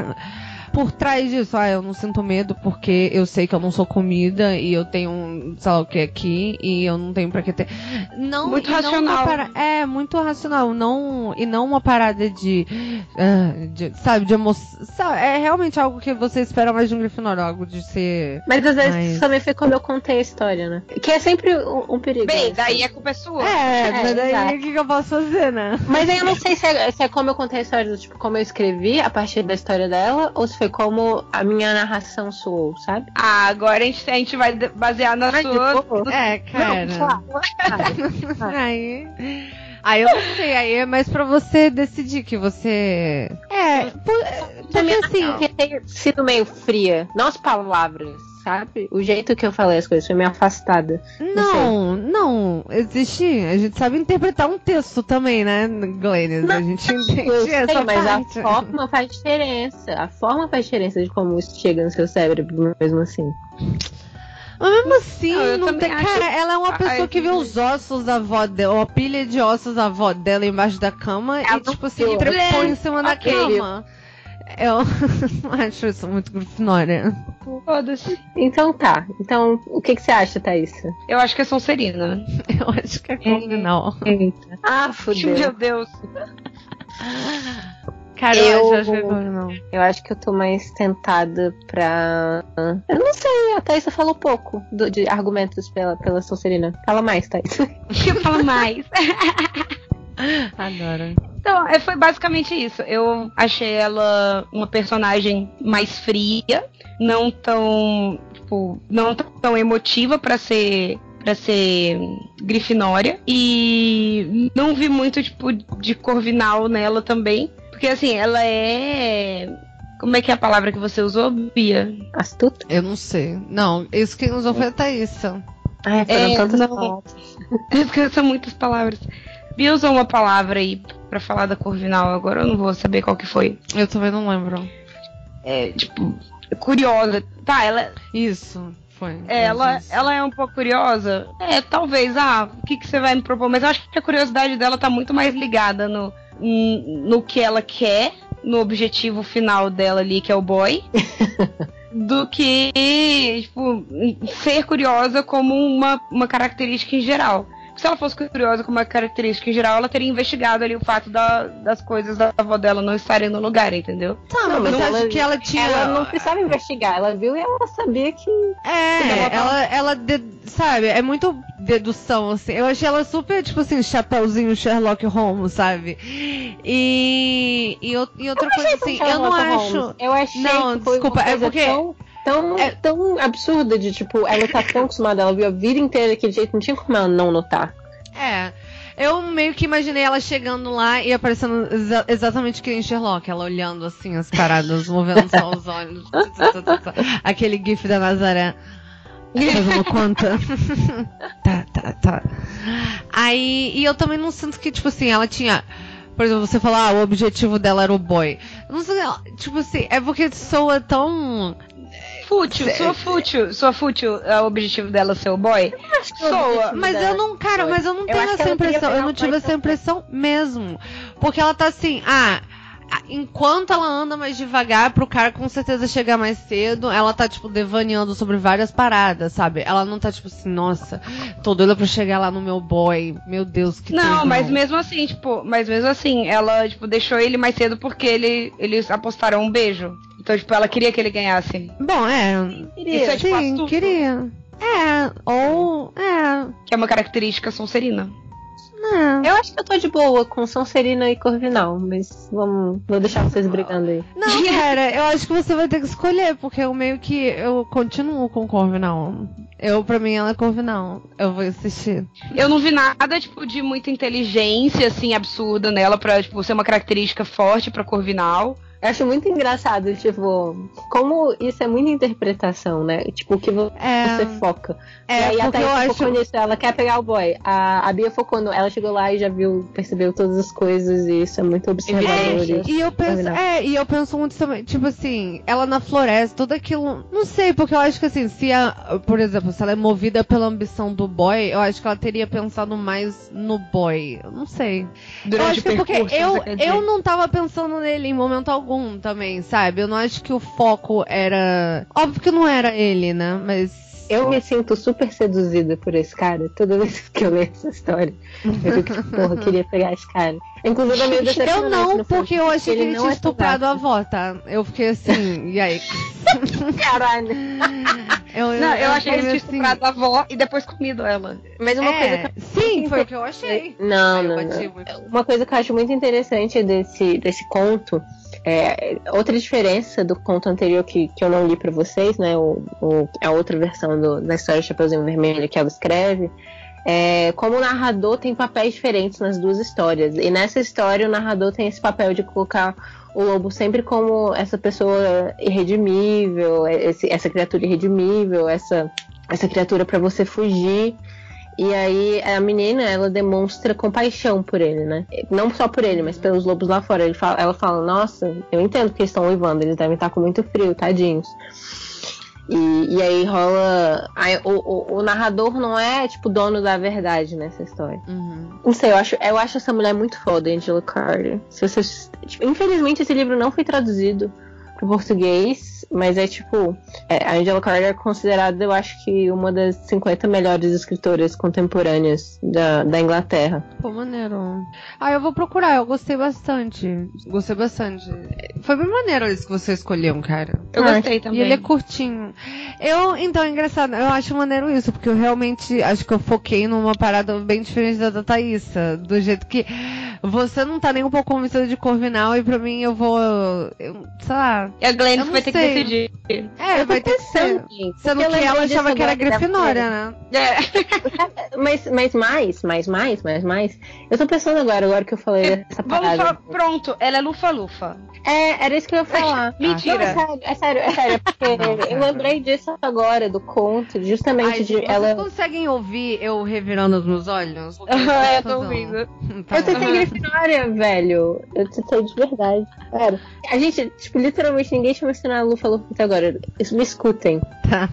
por trás disso, ah, eu não sinto medo porque eu sei que eu não sou comida e eu tenho um, sei lá o que aqui e eu não tenho pra que ter. Não, muito racional. Para... É, muito racional. Não, e não uma parada de, uh, de sabe, de emoção. É realmente algo que você espera mais de um Grifinório, algo de ser. Mas às vezes mais... também foi como eu contei a história, né? Que é sempre um, um perigo. Bem, né? daí a culpa é sua. É, é mas daí o que, que, eu posso fazer, né? Mas aí eu não sei se é, se é como eu contei a história, tipo, como eu escrevi a partir da história dela, ou se foi como a minha narração soou, sabe? Ah, agora a gente, a gente vai basear na Ai, sua. É, cara. Não, aí. Aí eu não sei, aí é mais pra você decidir que você. É, porque assim. ter sido meio fria, não as palavras sabe? O jeito que eu falei as coisas foi meio afastada. Não, não, não, existe. A gente sabe interpretar um texto também, né, Glennis? a gente entende eu sei, essa mas parte. a forma faz diferença. A forma faz diferença de como isso chega no seu cérebro, mesmo assim. Mas mesmo assim, não, não tem. Cara, ela é uma pessoa que vê os ossos da avó dela, uma pilha de ossos da avó dela embaixo da cama ela e, tipo assim, trepou em cima da cama. Eu acho isso muito grifinória. Foda-se. Então tá. Então, o que, que você acha, Thaís? Eu acho que é Sonserina. Eu acho que é Corvinal. Eita. Ah, fudeu. Meu Deus. Cara, eu, eu, acho que é Corvinal. Eu acho que eu tô mais tentada pra. Eu não sei, a Thaís falou pouco do, de argumentos pela, pela Sonserina. Fala mais, Thaís. Fala mais. Adoro. Então, é, foi basicamente isso. Eu achei ela uma personagem mais fria, não tão, tipo, não tão emotiva para ser para ser grifinória e não vi muito tipo de corvinal nela também, porque assim, ela é como é que é a palavra que você usou, Bia? Astuta? Eu não sei. Não, isso quem usou foi a Thaís. Ah, foram é, tantas não... palavras. É porque são muitas palavras. Bia usou uma palavra aí para falar da Corvinal, agora eu não vou saber qual que foi. Eu também não lembro. É, tipo, curiosa. Tá, ela. Isso, foi. É, ela, ela é um pouco curiosa. É, talvez, ah, o que, que você vai me propor? Mas eu acho que a curiosidade dela tá muito mais ligada no, no que ela quer, no objetivo final dela ali, que é o boy. do que, tipo, ser curiosa como uma, uma característica em geral se ela fosse curiosa com uma característica em geral, ela teria investigado ali o fato da, das coisas da avó dela não estarem no lugar, entendeu? Tá, não, mas ela, que ela tinha. Ela não precisava investigar, ela viu e ela sabia que. É, que ela, ela, de, sabe, é muito dedução, assim. Eu achei ela super, tipo assim, chapéuzinho Sherlock Holmes, sabe? E. E, e outra coisa assim, eu não Holmes. acho. Eu achei não, que foi desculpa, é porque. Tão tão, é... tão absurda de, tipo, ela tá tão acostumada, ela viu a vida inteira daquele jeito, não tinha como ela não notar. É. Eu meio que imaginei ela chegando lá e aparecendo exa exatamente que em Sherlock, ela olhando assim as paradas, movendo só os olhos. Aquele gif da Nazaré. Fazendo conta. tá, tá, tá. Aí, e eu também não sinto que, tipo assim, ela tinha. Por exemplo, você falar, ah, o objetivo dela era o boy. não sei, tipo assim, é porque soa tão Fútil, sua fútil, sua fútil, é o objetivo dela ser o boy? Soa. Mas eu não, cara, mas eu não tenho essa impressão. Eu não tive essa impressão mesmo. Porque ela tá assim, ah, enquanto ela anda mais devagar, pro cara com certeza chegar mais cedo, ela tá, tipo, devaneando sobre várias paradas, sabe? Ela não tá, tipo assim, nossa, tô doida pra chegar lá no meu boy. Meu Deus, que Não, mas mesmo assim, tipo, mas mesmo assim, ela, tipo, deixou ele mais cedo porque ele, eles apostaram um beijo. Então, tipo, ela queria que ele ganhasse. Bom, é. Isso é, tipo, Sim, astuto. queria. É, ou. É. Que é uma característica sonserina. é. Eu acho que eu tô de boa com Sonserina e Corvinal, mas vamos. Vou deixar vocês brigando aí. Não, cara, eu acho que você vai ter que escolher, porque eu meio que. Eu continuo com Corvinal. Eu, pra mim, ela é Corvinal. Eu vou assistir. Eu não vi nada, tipo, de muita inteligência, assim, absurda nela pra, tipo, ser uma característica forte pra Corvinal. Eu acho muito engraçado, tipo, como isso é muita interpretação, né? Tipo, o que É. você foca. É, e aí a eu Thaís acho. focou nisso, ela quer pegar o boy. A, a Bia focou no. Ela chegou lá e já viu, percebeu todas as coisas, e isso é muito observador. É, e eu penso, Corvinal. é, e eu penso muito também, tipo assim, ela na floresta, tudo aquilo, não sei, porque eu acho que assim, se a, por exemplo, se ela é movida pela ambição do boy, eu acho que ela teria pensado mais no boy, eu não sei. eu Durante acho o que é porque eu, eu não tava pensando nele em momento algum também, sabe? Eu não acho que o foco era, óbvio que não era ele, né, mas Eu me sinto super seduzida por esse cara toda vez que eu leio essa história. Eu fico tipo, porra, eu queria pegar esse cara. Inclusive, é meio Eu não, no porque eu achei que ele tinha é estuprado a avó, tá? Eu fiquei assim, e aí? Caralho. Eu, Não, eu achei que ele tinha estuprado a avó e depois comido ela. Mas uma coisa É, que sim, foi o que eu achei. Não, Aí eu não, não. Uma coisa que eu acho muito interessante desse, desse conto é outra diferença do conto anterior que, que eu não li pra vocês, né? O, o- a outra versão do- da história do Chapeuzinho Vermelho que ela escreve. É, como o narrador tem papéis diferentes nas duas histórias. E nessa história o narrador tem esse papel de colocar o lobo sempre como essa pessoa irredimível, esse- essa criatura irredimível, essa, essa criatura pra você fugir. E aí a menina, ela demonstra compaixão por ele, né? Não só por ele, mas pelos lobos lá fora. Fala- ela fala, nossa, eu entendo que eles estão uivando, eles devem estar com muito frio, tadinhos. E, e aí rola. aí o, o- o narrador não é, tipo, dono da verdade nessa história. Uhum. Não sei, eu acho, eu acho essa mulher muito foda, Angela Carter. Se vocês, tipo, infelizmente esse livro não foi traduzido pro português, mas é tipo. é, a Angela Carter é considerada, eu acho que, uma das 50 melhores escritoras contemporâneas da, da Inglaterra. Pô, maneiro. Ah, eu vou procurar, eu gostei bastante. Gostei bastante. Foi bem maneiro esse que você escolheu, cara. Eu Ah, gostei também. E ele é curtinho. Eu, então, é engraçado, eu acho maneiro isso, porque eu realmente acho que eu foquei numa parada bem diferente da da Thaísa. Do jeito que você não tá nem um pouco convencida de Corvinal e pra mim eu vou. eu- sei lá. E a Glenn Eu vai ter sei. que decidir. É, Eu vai ter que ser. Sendo eu que ela lembrei disso achava que era Grifinória, né? É. Mas, mas mais, mais, mais, mais, mais. Eu tô pensando agora, agora que eu falei dessa Vamos parada. falar. Pronto, ela é lufa-lufa. É, era isso que eu ia falar. Mentira. Não, é sério, é sério, é sério. é Porque eu lembrei disso agora, do conto, justamente Ai, de gente, ela. Vocês conseguem ouvir eu revirando os meus olhos? Ah, eu tô confusão. ouvindo. Tá Eu tentei. Grifinória, velho. Eu tentei de verdade. Sério. A gente, tipo, literalmente ninguém tinha mencionado a Lufa Lufa até agora. Me escutem. Tá.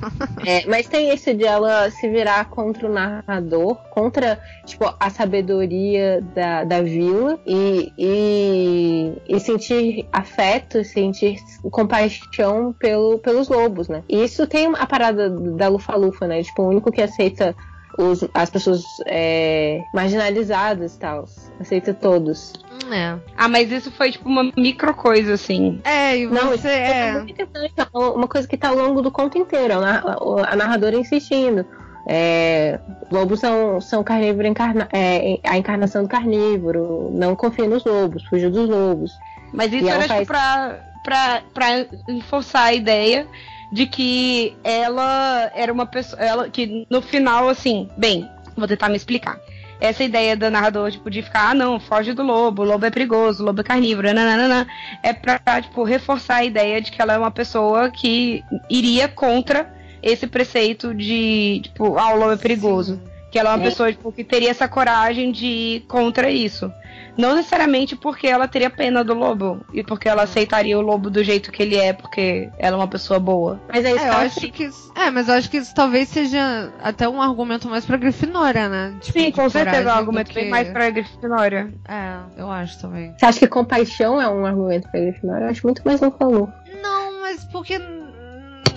É, mas tem esse de ela se virar contra o narrador, contra, tipo, a sabedoria da, da vila e, e, e sentir afeto, sentir compaixão pelo, pelos lobos, né? E isso tem a parada da Lufa-Lufa, né? Tipo, o único que aceita os, as pessoas é, marginalizadas e tal. Aceita todos. É. Ah, mas isso foi tipo uma micro coisa, assim. É, e Não, você isso é é. muito interessante, é uma coisa que tá ao longo do conto inteiro, a nar- a narradora insistindo. É, lobos são, são carnívoro encarna, é, a encarnação do carnívoro. Não confie nos lobos, fuja dos lobos. Mas isso E era tipo pra, pra, pra reforçar a ideia de que ela era uma pessoa. Ela, que no final, assim, bem, vou tentar me explicar. Essa ideia da narrador, tipo, de ficar, ah, não, foge do lobo, o lobo é perigoso, o lobo é carnívoro, nananana, é pra, tipo, reforçar a ideia de que ela é uma pessoa que iria contra esse preceito de, tipo, ah, o lobo é perigoso. Que ela é uma É. pessoa tipo, que teria essa coragem de ir contra isso. Não necessariamente porque ela teria pena do lobo e porque ela aceitaria o lobo do jeito que ele é, porque ela é uma pessoa boa. Mas é isso É, que eu ela acho que isso, é, mas eu acho que isso talvez seja até um argumento mais pra Grifinória, né? Tipo, Sim, com certeza é um argumento bem que- mais pra Grifinória. É, eu acho também. Você acha que compaixão é um argumento pra Grifinória? Eu acho muito mais não falou. Não, mas porque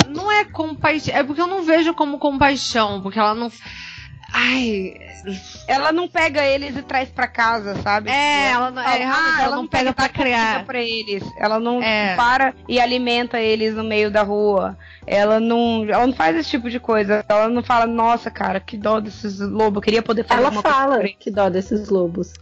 não é compaixão. É porque eu não vejo como compaixão, porque ela não. Ai. Ela não pega eles e traz pra casa, sabe? É, ela não- é, ah, ela não pega pra dar comida criar. pra eles. Ela não É. para e alimenta eles no meio da rua. Ela não, ela não faz esse tipo de coisa. Ela não fala, nossa, cara, que dó desses lobos. Eu queria poder fazer Ela coisa fala eles." que dó desses lobos.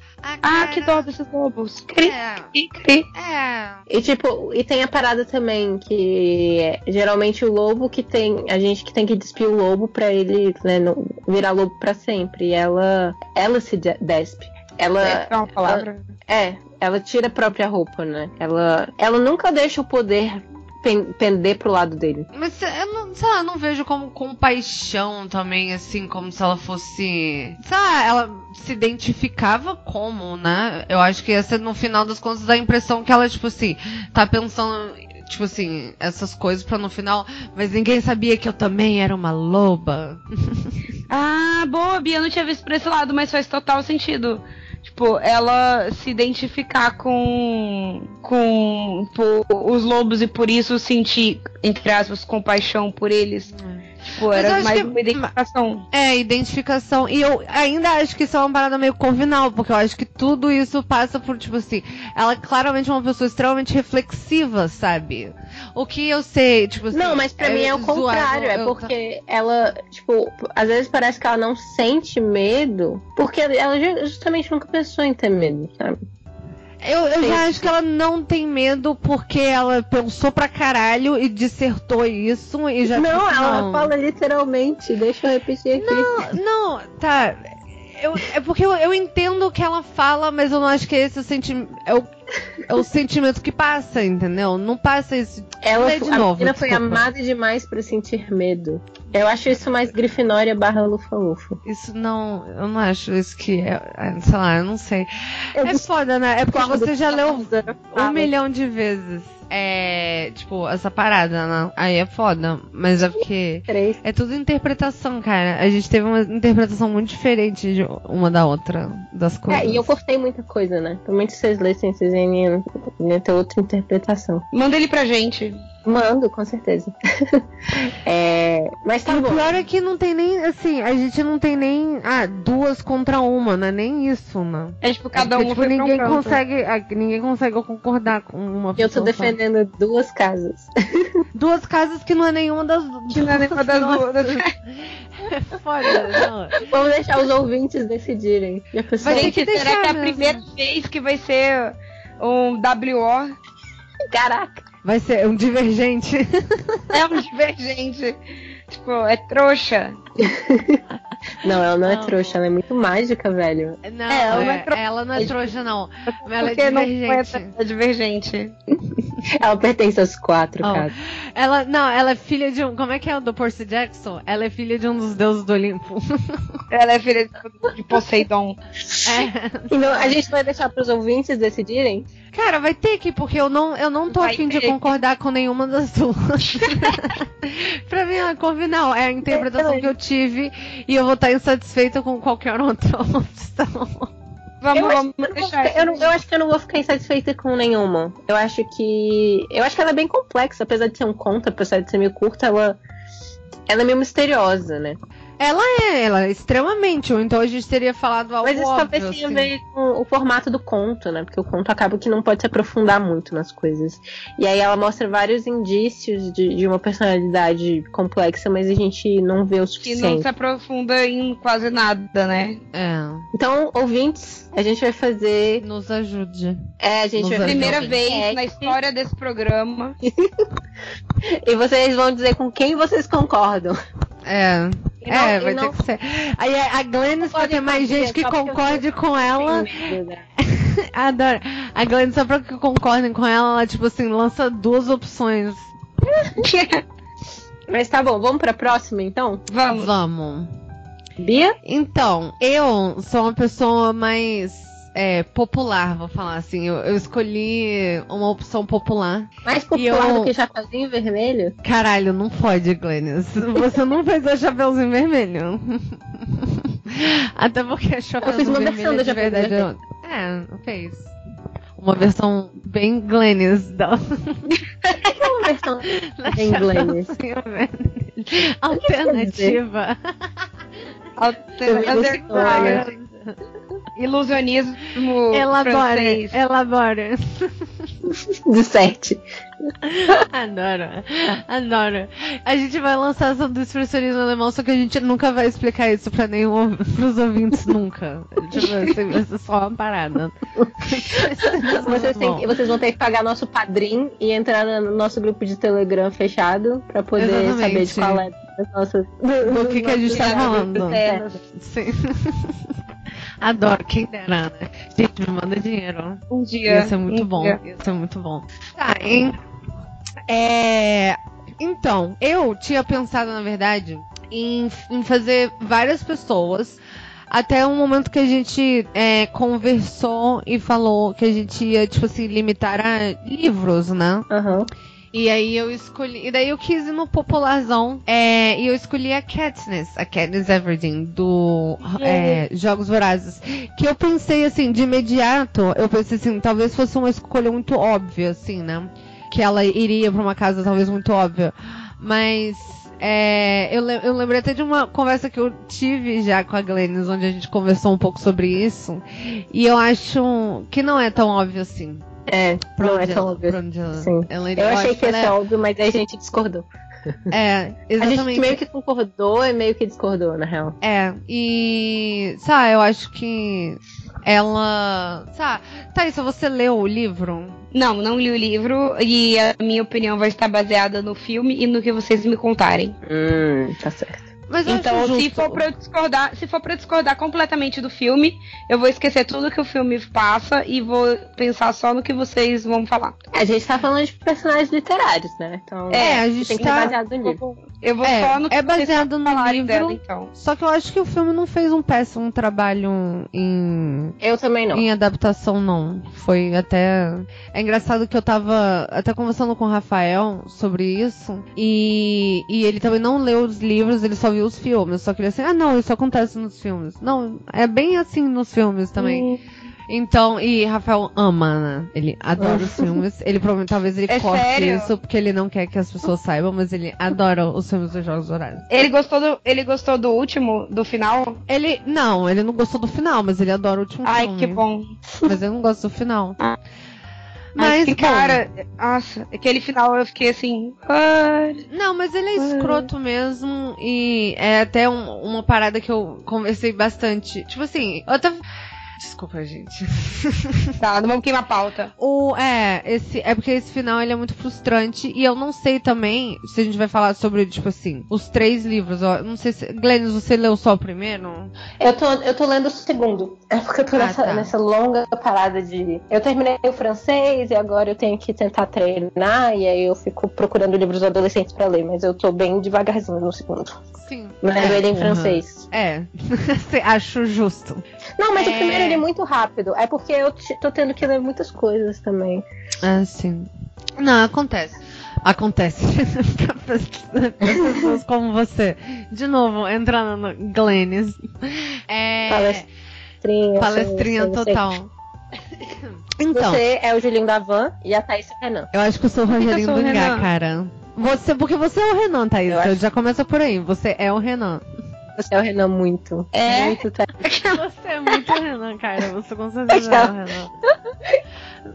Ah, que dó desses lobos. Cri, É. cri, cri. É. E tipo, e tem a parada também que é, geralmente o lobo que tem, a gente que tem que despir o lobo pra ele, né, não virar lobo pra sempre. E ela, ela se de- despe. Ela É uma palavra. é, ela tira a própria roupa, né? Ela, ela nunca deixa o poder pen- pender pro lado dele. Mas eu não, sei lá, eu não vejo como compaixão também, assim, como se ela fosse. Sei lá, ela se identificava como, né? Eu acho que essa, no final das contas, dá a impressão que ela, tipo assim, tá pensando. Tipo assim, essas coisas pra no final, mas ninguém sabia que eu também era uma loba. Ah, boa, Bia, eu não tinha visto por esse lado, mas faz total sentido. Tipo, ela se identificar com, com por- os lobos e por isso sentir, entre aspas, compaixão por eles. Tipo, Mas eu era mais que- uma identificação. É, identificação. E eu ainda acho que isso é uma parada meio corvinal, porque eu acho que tudo isso passa por, tipo assim, ela claramente é uma pessoa extremamente reflexiva, sabe? O que eu sei, tipo assim. Não, mas pra mim é o zoado, contrário. É eu- porque ela, tipo, às vezes parece que ela não sente medo, porque ela ju- justamente nunca pensou em ter medo, sabe? Eu, eu já acho que ela não tem medo porque ela pensou pra caralho e dissertou isso e já não, tipo, ela não. fala literalmente. Deixa eu repetir aqui. Não, não, tá. Eu, é porque eu, eu entendo o que ela fala, mas eu não acho que esse sentimento. É o, é o sentimento que passa, entendeu? Não passa esse. Ela Lê de a novo, menina foi amada demais pra sentir medo. Eu acho isso mais Grifinória barra Lufa-Lufa. Isso não. Eu não acho isso que é. é, Sei lá, eu não sei. Eu É foda, né? É porque você já leu um milhão de vezes. É. Tipo, essa parada, né? Aí é foda. Mas é porque. Três. É tudo interpretação, cara. A gente teve uma interpretação muito diferente de uma da outra das coisas. É, e eu cortei muita coisa, né? Provavelmente se vocês lessem, vocês iam ter outra interpretação. Manda ele pra gente. Mando, com certeza. É, mas tá E o bom. pior é que não tem nem, assim, a gente não tem nem, ah, duas contra uma, não é nem isso, né? É tipo, cada Porque, um tipo, um ninguém canto. consegue, ninguém consegue concordar com uma Eu tô pessoa só. defendendo duas casas. Duas casas que não é nenhuma das Que não é nenhuma das duas. É foda, não. Vamos deixar os ouvintes decidirem. Vai ter que Gente, será que é a mesmo. primeira vez que vai ser um WO? Caraca. Vai ser um divergente. É um divergente. Tipo, é trouxa. Não, ela não, é Não. trouxa, ela é muito mágica, velho. Não, É, ela não é é- tro- ela não é trouxa, não. Ela Porque é não divergente. é divergente. Ela pertence aos quatro, Oh. cara. Ela, não, ela é filha de um. Como é que é o do Percy Jackson? Ela é filha de um dos deuses do Olimpo. Ela é filha de- de Poseidon. É. Então, a gente vai deixar pros ouvintes decidirem? Cara, vai ter que, porque eu não, eu não tô Vai afim de concordar com nenhuma das duas. pra mim, a Corvinal é a interpretação que eu tive e eu vou estar insatisfeita com qualquer outra opção. Vamos, Eu acho, vamos eu, deixar não- eu acho que eu não vou ficar insatisfeita com nenhuma. Eu acho que. Eu acho que ela é bem complexa, apesar de ser um conto, apesar de ser meio curta, ela. Ela é meio misteriosa, né? Ela é, ela é extremamente, ou então a gente teria falado algo Mas isso óbvio, talvez tenha a assim. ver com o formato do conto, né? Porque o conto acaba que não pode se aprofundar muito nas coisas. E aí ela mostra vários indícios de, de uma personalidade complexa, mas a gente não vê o que não suficiente. se aprofunda em quase nada, né? É, Então, ouvintes, a gente vai fazer. nos ajude. É, a gente Nos vai fazer. Primeira vez react, na história desse programa. E vocês vão dizer com quem vocês concordam. É. E não- é, e vai não- ter que ser. Aí a Glennis, pra ter mais gente que concorde com ela. Adoro. A Glennis, só pra que concordem com ela, ela, tipo assim, lança duas opções. Mas tá bom, vamos pra próxima então? Vamos. Vamos. Bia? Então, eu sou uma pessoa mais é, popular, vou falar assim. Eu, eu escolhi uma opção popular. Mais popular eu... do que Chapeuzinho Vermelho? Caralho, não pode, Glennis. Você não fez o Chapeuzinho Vermelho. Até porque a Chapeuzinho Vermelho. Eu fiz uma versão da verdade. Eu... É, fez. Uma versão bem Glennis da. uma versão bem Glennis. Alternativa. Alternativa. Ilusionismo elabora, francês. Elabora. De sete. Adoro. Adoro. A gente vai lançar sobre o expressionismo alemão, só que a gente nunca vai explicar isso pra nenhum pros ouvintes nunca. Tipo, assim, vai ser só uma parada. Vocês, têm, vocês, vão ter que pagar nosso padrinho e entrar no nosso grupo de Telegram fechado pra poder Exatamente. saber de qual é as nossas. Do que, que a gente tá falando. É. Sim. Adoro, quem dera, né? Gente, me manda dinheiro. Um dia. Isso é muito um bom. Dia. Isso é muito bom. Tá, hein? É. Então, eu tinha pensado, na verdade, em, em fazer várias pessoas. Até um momento que a gente é, conversou e falou que a gente ia, tipo assim, limitar a livros, né? Uhum. E aí eu escolhi. E daí eu quis ir no popularzão. É, e eu escolhi a Katniss, a Katniss Everdeen, do é, Jogos Vorazes. Que eu pensei assim, de imediato, eu pensei assim, talvez fosse uma escolha muito óbvia, assim, né? Que ela iria pra uma casa talvez muito óbvia. Mas é, eu, eu lembrei até de uma conversa que eu tive já com a Glennis, onde a gente conversou um pouco sobre isso. E eu acho que não é tão óbvio assim. É, não é tão óbvio. Sim. Ela, eu achei que ia ser óbvio, mas aí a gente discordou. É, exatamente. A gente meio que concordou e meio que discordou, na real. É, e. Sabe, eu acho que ela. Sabe, Thaís, você leu o livro? Não, não li o livro e a minha opinião vai estar baseada no filme e no que vocês me contarem. Hum, tá certo. Mas então, se for para discordar, se for para discordar completamente do filme, eu vou esquecer tudo que o filme passa e vou pensar só no que vocês vão falar. A gente tá falando de personagens literários, né? Então, é, a gente tem que tá... baseado no livro. Eu vou é, só no que É baseado no livro. Dela, então. Só que eu acho que o filme não fez um péssimo trabalho em Eu também não. Em adaptação não. Foi até É engraçado que eu tava até conversando com o Rafael sobre isso e e ele também não leu os livros, ele só viu os filmes. Só que ele assim, ah, não, isso acontece nos filmes. Não, é bem assim nos filmes também. Hum. Então, e Rafael ama, né? Ele adora os filmes. Ele provavelmente, talvez ele é corte sério? isso, porque ele não quer que as pessoas saibam, mas ele adora os filmes dos Jogos Horários. Ele gostou do, ele gostou do último, do final? Ele, não, ele não gostou do final, mas ele adora o último Ai, filme. Ai, que bom. Mas eu não gosto do final. Ah. Mas, que, cara, nossa, aquele final eu fiquei assim. Ah, não, mas ele é escroto mesmo. E é até um, uma parada que eu conversei bastante. Tipo assim, eu até. Desculpa, gente. Tá, não vamos queimar a pauta. O, é, esse, é porque esse final ele é muito frustrante. E eu não sei também se a gente vai falar sobre, tipo assim, os três livros. Ó, não sei se. Glennis, você leu só o primeiro? Eu tô, eu tô lendo o segundo. É porque eu tô ah, nessa, tá. nessa longa parada de. Eu terminei o francês e agora eu tenho que tentar treinar. E aí eu fico procurando livros adolescentes pra ler. Mas eu tô bem devagarzinho no segundo. Sim. Lendo é, ele em uhum. francês. É. Acho justo. Não, mas é... o primeiro ele é muito rápido. É porque eu tô tendo que ler muitas coisas também. Ah, sim. Não, acontece. Acontece. para pessoas como você. De novo, entrando no Glennis. É... Palestrinha. Palestrinha total. Então. Você é o Julinho da Van e a Thaís é o Renan. Eu acho que eu sou o Rogerinho do Gá, cara. Você, porque você é o Renan, Thaís. Eu, já começa por aí. Você é o Renan. Você é o Renan muito. É? Muito Você é muito Renan, cara. Você com certeza é o Renan.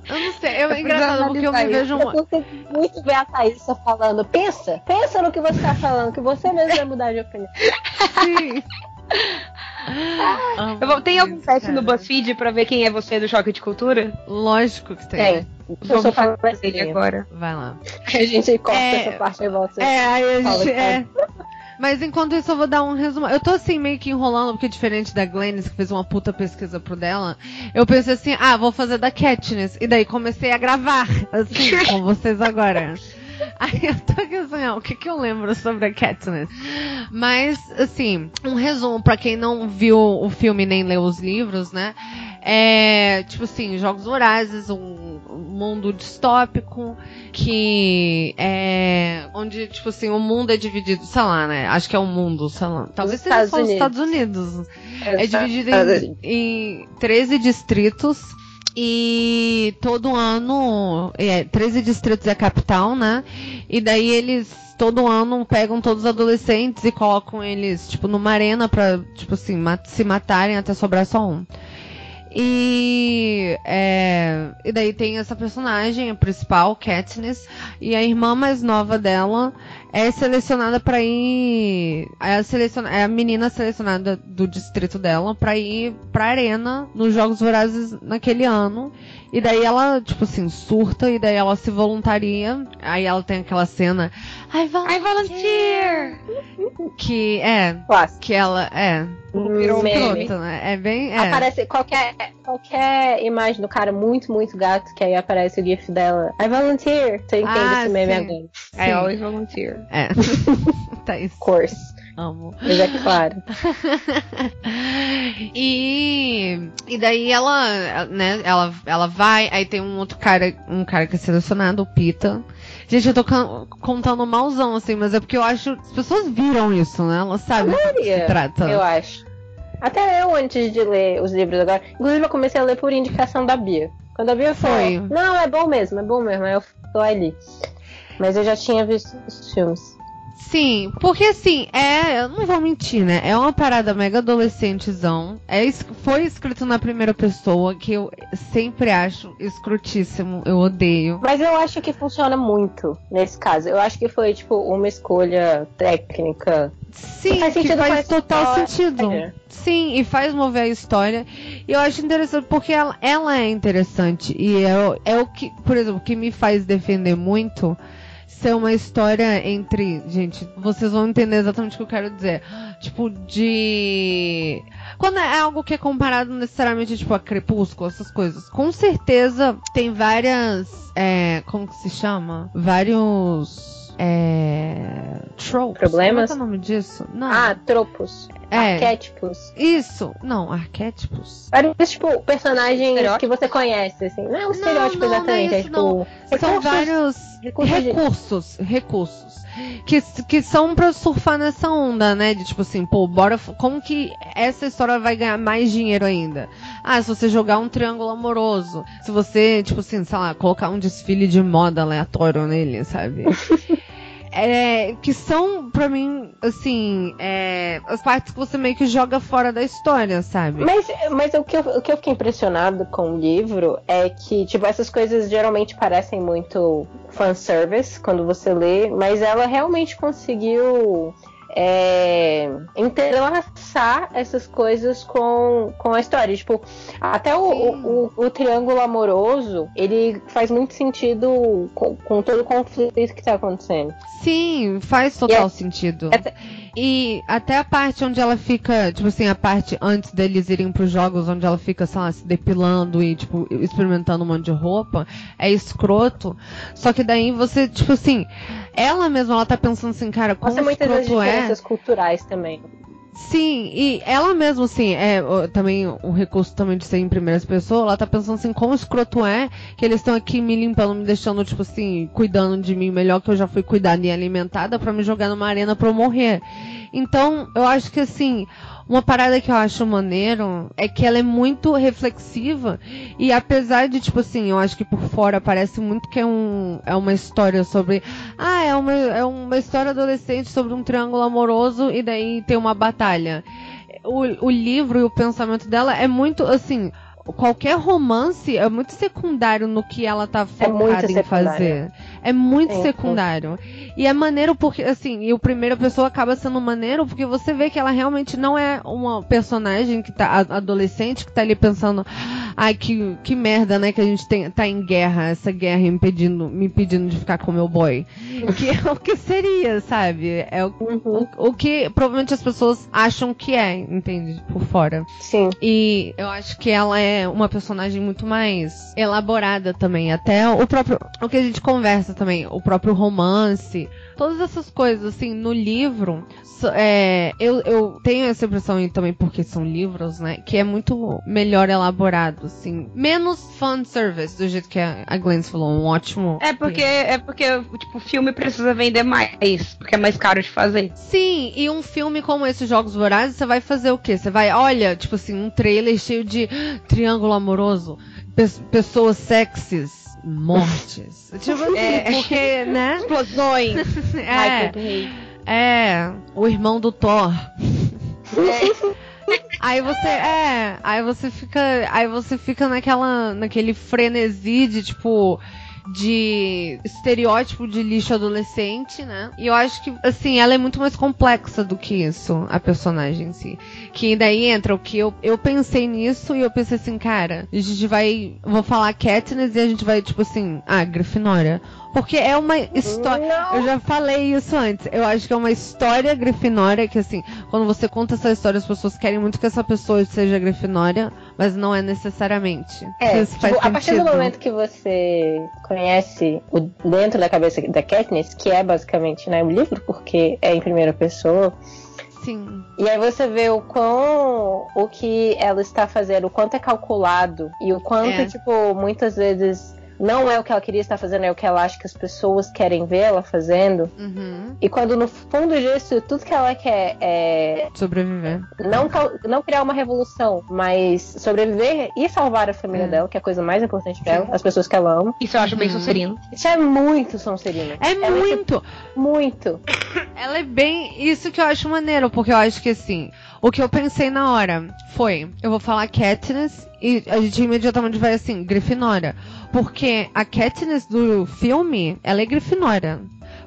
Eu não sei, eu, é engraçado porque eu me vejo uma. Eu consigo muito ver a Thaís falando. Pensa, pensa no que você tá falando, que você mesmo vai mudar de opinião. Sim. vou, tem algum teste no BuzzFeed pra ver quem é você do Choque de Cultura? Lógico que tem. Tem. Eu sou fazer ele agora. Vai lá. A gente corta é... essa parte e volta. É, aí a gente. É. Mas enquanto isso, eu vou dar um resumo. Eu tô assim, meio que enrolando, porque diferente da Glennis, que fez uma puta pesquisa pro dela, eu pensei assim, ah, vou fazer da Katniss. E daí comecei a gravar, assim, com vocês agora. Aí eu tô aqui assim, ó, o que que eu lembro sobre a Katniss? Mas, assim, um resumo pra quem não viu o filme nem leu os livros, né? É, tipo assim, Jogos Vorazes, um, um mundo distópico que é onde, tipo assim, o mundo é dividido, sei lá, né? Acho que é o mundo, sei lá. Talvez seja só os Estados Unidos. É dividido em, em 13 distritos e todo ano, é, 13 distritos é a capital, né? E daí eles todo ano pegam todos os adolescentes e colocam eles, tipo, numa arena pra, tipo assim, mat se matarem até sobrar só um. E, é, e daí tem essa personagem, a principal, Katniss, e a irmã mais nova dela é selecionada para ir. É a, selecion, é a menina selecionada do distrito dela para ir pra arena nos Jogos Vorazes naquele ano. E daí ela, tipo assim, surta e daí ela se voluntaria. Aí ela tem aquela cena. I volunteer! I volunteer! Que é. Clássico. Que ela é. Virou meme. Pronto, né? É bem. É. Aparece qualquer, qualquer imagem do cara muito, muito gato, que aí aparece o GIF dela. I volunteer! Você entende Ah, esse meme sim. agora. I always volunteer. É. tá isso. Of course. Amo. Mas é claro. e, e daí ela, né, ela, ela vai, aí tem um outro cara, um cara que é selecionado, o Pita. Gente, eu tô contando malzão, assim, mas é porque eu acho. As pessoas viram isso, né? Elas sabem do que se trata. Eu acho. Até eu, antes de ler os livros agora. Inclusive, eu comecei a ler por indicação da Bia. Quando a Bia Foi. não, é bom mesmo, é bom mesmo. Aí eu fui lá e li. Mas eu já tinha visto os filmes. Sim, porque assim, é. Eu não vou mentir, né? É uma parada mega adolescentezão. É, foi escrito na primeira pessoa, que eu sempre acho escrutíssimo. Eu odeio. Mas eu acho que funciona muito nesse caso. Eu acho que foi, tipo, uma escolha técnica. Sim, faz sentido a faz total história. sentido. Sim, e faz mover a história. E eu acho interessante porque ela, ela é interessante. E é, o- é o que, por exemplo, que me faz defender muito ser uma história entre. Gente, vocês vão entender exatamente o que eu quero dizer. Tipo, de. Quando é algo que é comparado necessariamente, tipo, a Crepúsculo, essas coisas. Com certeza tem várias. É, como que se chama? Vários. É. Tropes. Problemas? Como é, que é o nome disso? Não. Ah, tropos. É. Arquétipos. Isso. Não, arquétipos. Vários, tipo, personagens que você conhece, assim. Não é um estereótipo não, não é exatamente. é, isso, tipo, não. São vários recursos recursos, recursos. Que, que são pra surfar nessa onda, né? De tipo assim, pô, bora. Como que essa história vai ganhar mais dinheiro ainda? Ah, se você jogar um triângulo amoroso. Se você, tipo assim, sei lá, colocar um desfile de moda aleatório nele, sabe? É, que são, pra mim, assim, é, as partes que você meio que joga fora da história, sabe? Mas, mas o, que eu, o que eu fiquei impressionado com o livro é que, tipo, essas coisas geralmente parecem muito fanservice quando você lê, mas ela realmente conseguiu é, entrelaçar essas coisas com, com a história. Tipo, até o, o, o- o triângulo amoroso, ele faz muito sentido com, com todo o conflito que tá acontecendo. Sim, faz total é- sentido. Essa- E até a parte onde ela fica, tipo assim, a parte antes deles irem pros jogos, onde ela fica, sei lá, se depilando e, tipo, experimentando um monte de roupa, é escroto. Só que daí você, tipo assim, ela mesma, ela tá pensando assim, cara, como das escroto é. Diferenças culturais também. Sim, e ela mesma, assim, é também o recurso também de ser em primeira pessoa, ela tá pensando assim, como escroto é que eles estão aqui me limpando, me deixando, tipo assim, cuidando de mim melhor que eu já fui cuidada e alimentada pra me jogar numa arena pra eu morrer. Então, eu acho que assim, uma parada que eu acho maneiro é que ela é muito reflexiva e apesar de, tipo assim, eu acho que por fora parece muito que é, um, é uma história sobre. Ah, é uma, é uma história adolescente sobre um triângulo amoroso e daí tem uma batalha. O, o livro e o pensamento dela é muito assim. Qualquer romance é muito secundário no que ela tá É focada em secundário. fazer. É muito sim. secundário. E é maneiro porque, assim, e o primeira pessoa acaba sendo maneiro porque você vê que ela realmente não é uma personagem que tá adolescente que tá ali pensando, ai, que, que merda, né, que a gente tem, tá em guerra, essa guerra impedindo, me impedindo de ficar com meu boy. Que é o que seria, sabe? É o, Uhum. o, o que provavelmente as pessoas acham que é, entende? Por fora. Sim. E eu acho que ela é uma personagem muito mais elaborada também. Até o próprio. O que a gente conversa também, o próprio romance. Todas essas coisas, assim, no livro. é, eu, eu tenho essa impressão e também porque são livros, né? Que é muito melhor elaborado, assim. Menos fanservice, do jeito que a Glenn falou. Um ótimo. É porque, é porque tipo, o filme precisa vender mais, porque é mais caro de fazer. Sim, e um filme como esse Jogos Vorazes, você vai fazer o quê? Você vai, olha, tipo assim, um trailer cheio de triângulo amoroso, pe- pessoas sexys, mortes. tipo assim, É. porque, né? Explosões. É, é, o irmão do Thor. Aí você, é, aí você fica, aí você fica naquela, naquele frenesi de tipo de estereótipo de lixo adolescente, né? E eu acho que assim, ela é muito mais complexa do que isso, a personagem em si. Que daí entra o que eu, eu pensei nisso e eu pensei assim, cara, a gente vai, vou falar Katniss e a gente vai tipo assim, ah, Grifinória. Porque é uma história. Eu já falei isso antes. Eu acho que é uma história grifinória que, assim, quando você conta essa história, as pessoas querem muito que essa pessoa seja grifinória, mas não é necessariamente. É, tipo, a partir do momento que você conhece o dentro da cabeça da Katniss, que é basicamente né, o livro, porque é em primeira pessoa, Sim. e aí você vê o quão o que ela está fazendo, o quanto é calculado e o quanto, É. tipo, muitas vezes não é o que ela queria estar fazendo, é o que ela acha que as pessoas querem ver ela fazendo. Uhum. E quando no fundo disso, tudo que ela quer é Sobreviver. não, não criar uma revolução, mas sobreviver e salvar a família É. dela, que é a coisa mais importante pra ela, as pessoas que ela ama. Isso eu acho bem Uhum. Sonserino. Isso é muito Sonserina. É Ela muito. muito. Ela é bem. Isso que eu acho maneiro, porque eu acho que assim. O que eu pensei na hora foi: eu vou falar Katniss e a gente imediatamente vai assim, Grifinória. Porque a Katniss do filme, ela é Grifinória.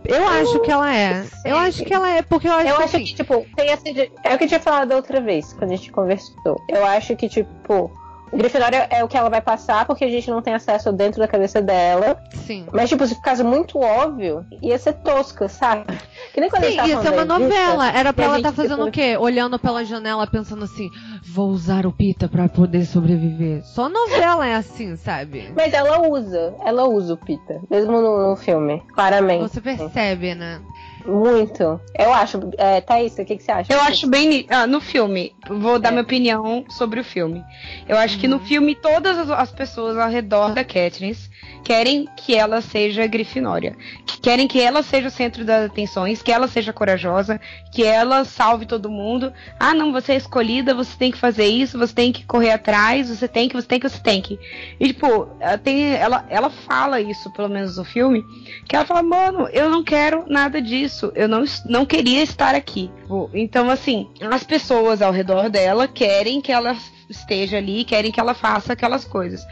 Eu acho que ela é. Eu acho que ela é, porque eu acho Eu que acho assim, que, tipo, tem essa. É o que eu tinha falado da outra vez, quando a gente conversou. Eu acho que, tipo, Grifinória é o que ela vai passar, porque a gente não tem acesso dentro da cabeça dela. Sim. Mas, tipo, se ficasse muito óbvio, ia ser tosca, sabe? Que nem quando Sim, ia ser uma novela. Era pra ela estar fazendo tipo, o quê? Olhando pela janela, pensando assim: vou usar o Pita pra poder sobreviver. Só novela é assim, sabe? Mas ela usa, ela usa o Pita, mesmo no, no filme, claramente. Você percebe, né? Muito. Eu acho. É, Thaís, o que, que você acha? Eu acho bem. Ah, no filme, vou dar É. minha opinião sobre o filme. Eu acho que Uhum. no filme todas as, as pessoas ao redor da Katniss querem que ela seja Grifinória. Que querem que ela seja o centro das atenções, que ela seja corajosa, que ela salve todo mundo. Ah, não, você é escolhida, você tem que fazer isso, você tem que correr atrás, você tem que, você tem que, você tem que. E tipo, ela, tem, ela, ela fala isso, pelo menos no filme, que ela fala, mano, eu não quero nada disso, eu não, não queria estar aqui. Tipo, Então, assim, as pessoas ao redor dela querem que ela esteja ali, querem que ela faça aquelas coisas.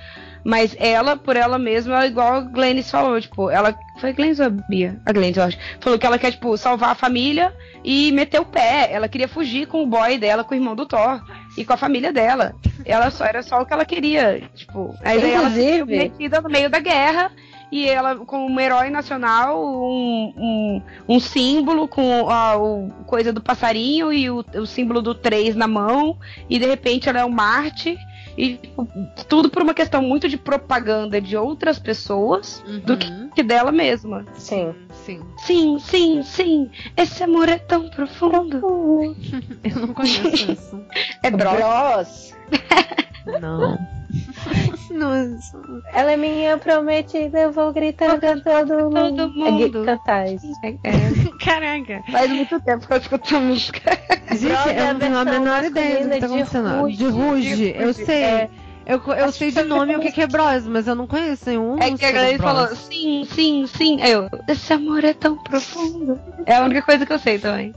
Mas ela, por ela mesma, é igual a Glennis falou, tipo, ela. Foi a Glennis ou a Bia? A Glennis, eu acho. Falou que ela quer, tipo, salvar a família e meter o pé. Ela queria fugir com o boy dela, com o irmão do Thor. E com a família dela. Ela só era só o que ela queria. Tipo, aí daí ela metida no meio da guerra. E ela, como um herói nacional, um, um, um símbolo com a o, coisa do passarinho e o, o símbolo do 3 na mão. E de repente ela é um Marte. E tipo, tudo por uma questão muito de propaganda de outras pessoas do que, Uhum. que dela mesma. Sim. Sim. Sim, sim, sim. Esse amor é tão profundo. Eu não conheço isso. É droga. Bros. Não. Nossa. Ela é minha prometida, eu vou gritar pra todo mundo. Todo mundo. É, cantar isso. Caraca. Faz muito tempo que eu escuto a música. Gente, eu não tenho a menor ideia do que tá acontecendo. Ruge. De Ruge, eu sei. é. Eu, eu sei de foi nome o que, que é Bros, mas eu não conheço nenhum. É que a galera falou, sim, sim, sim. Aí eu, esse amor é tão profundo. É a única coisa que eu sei também.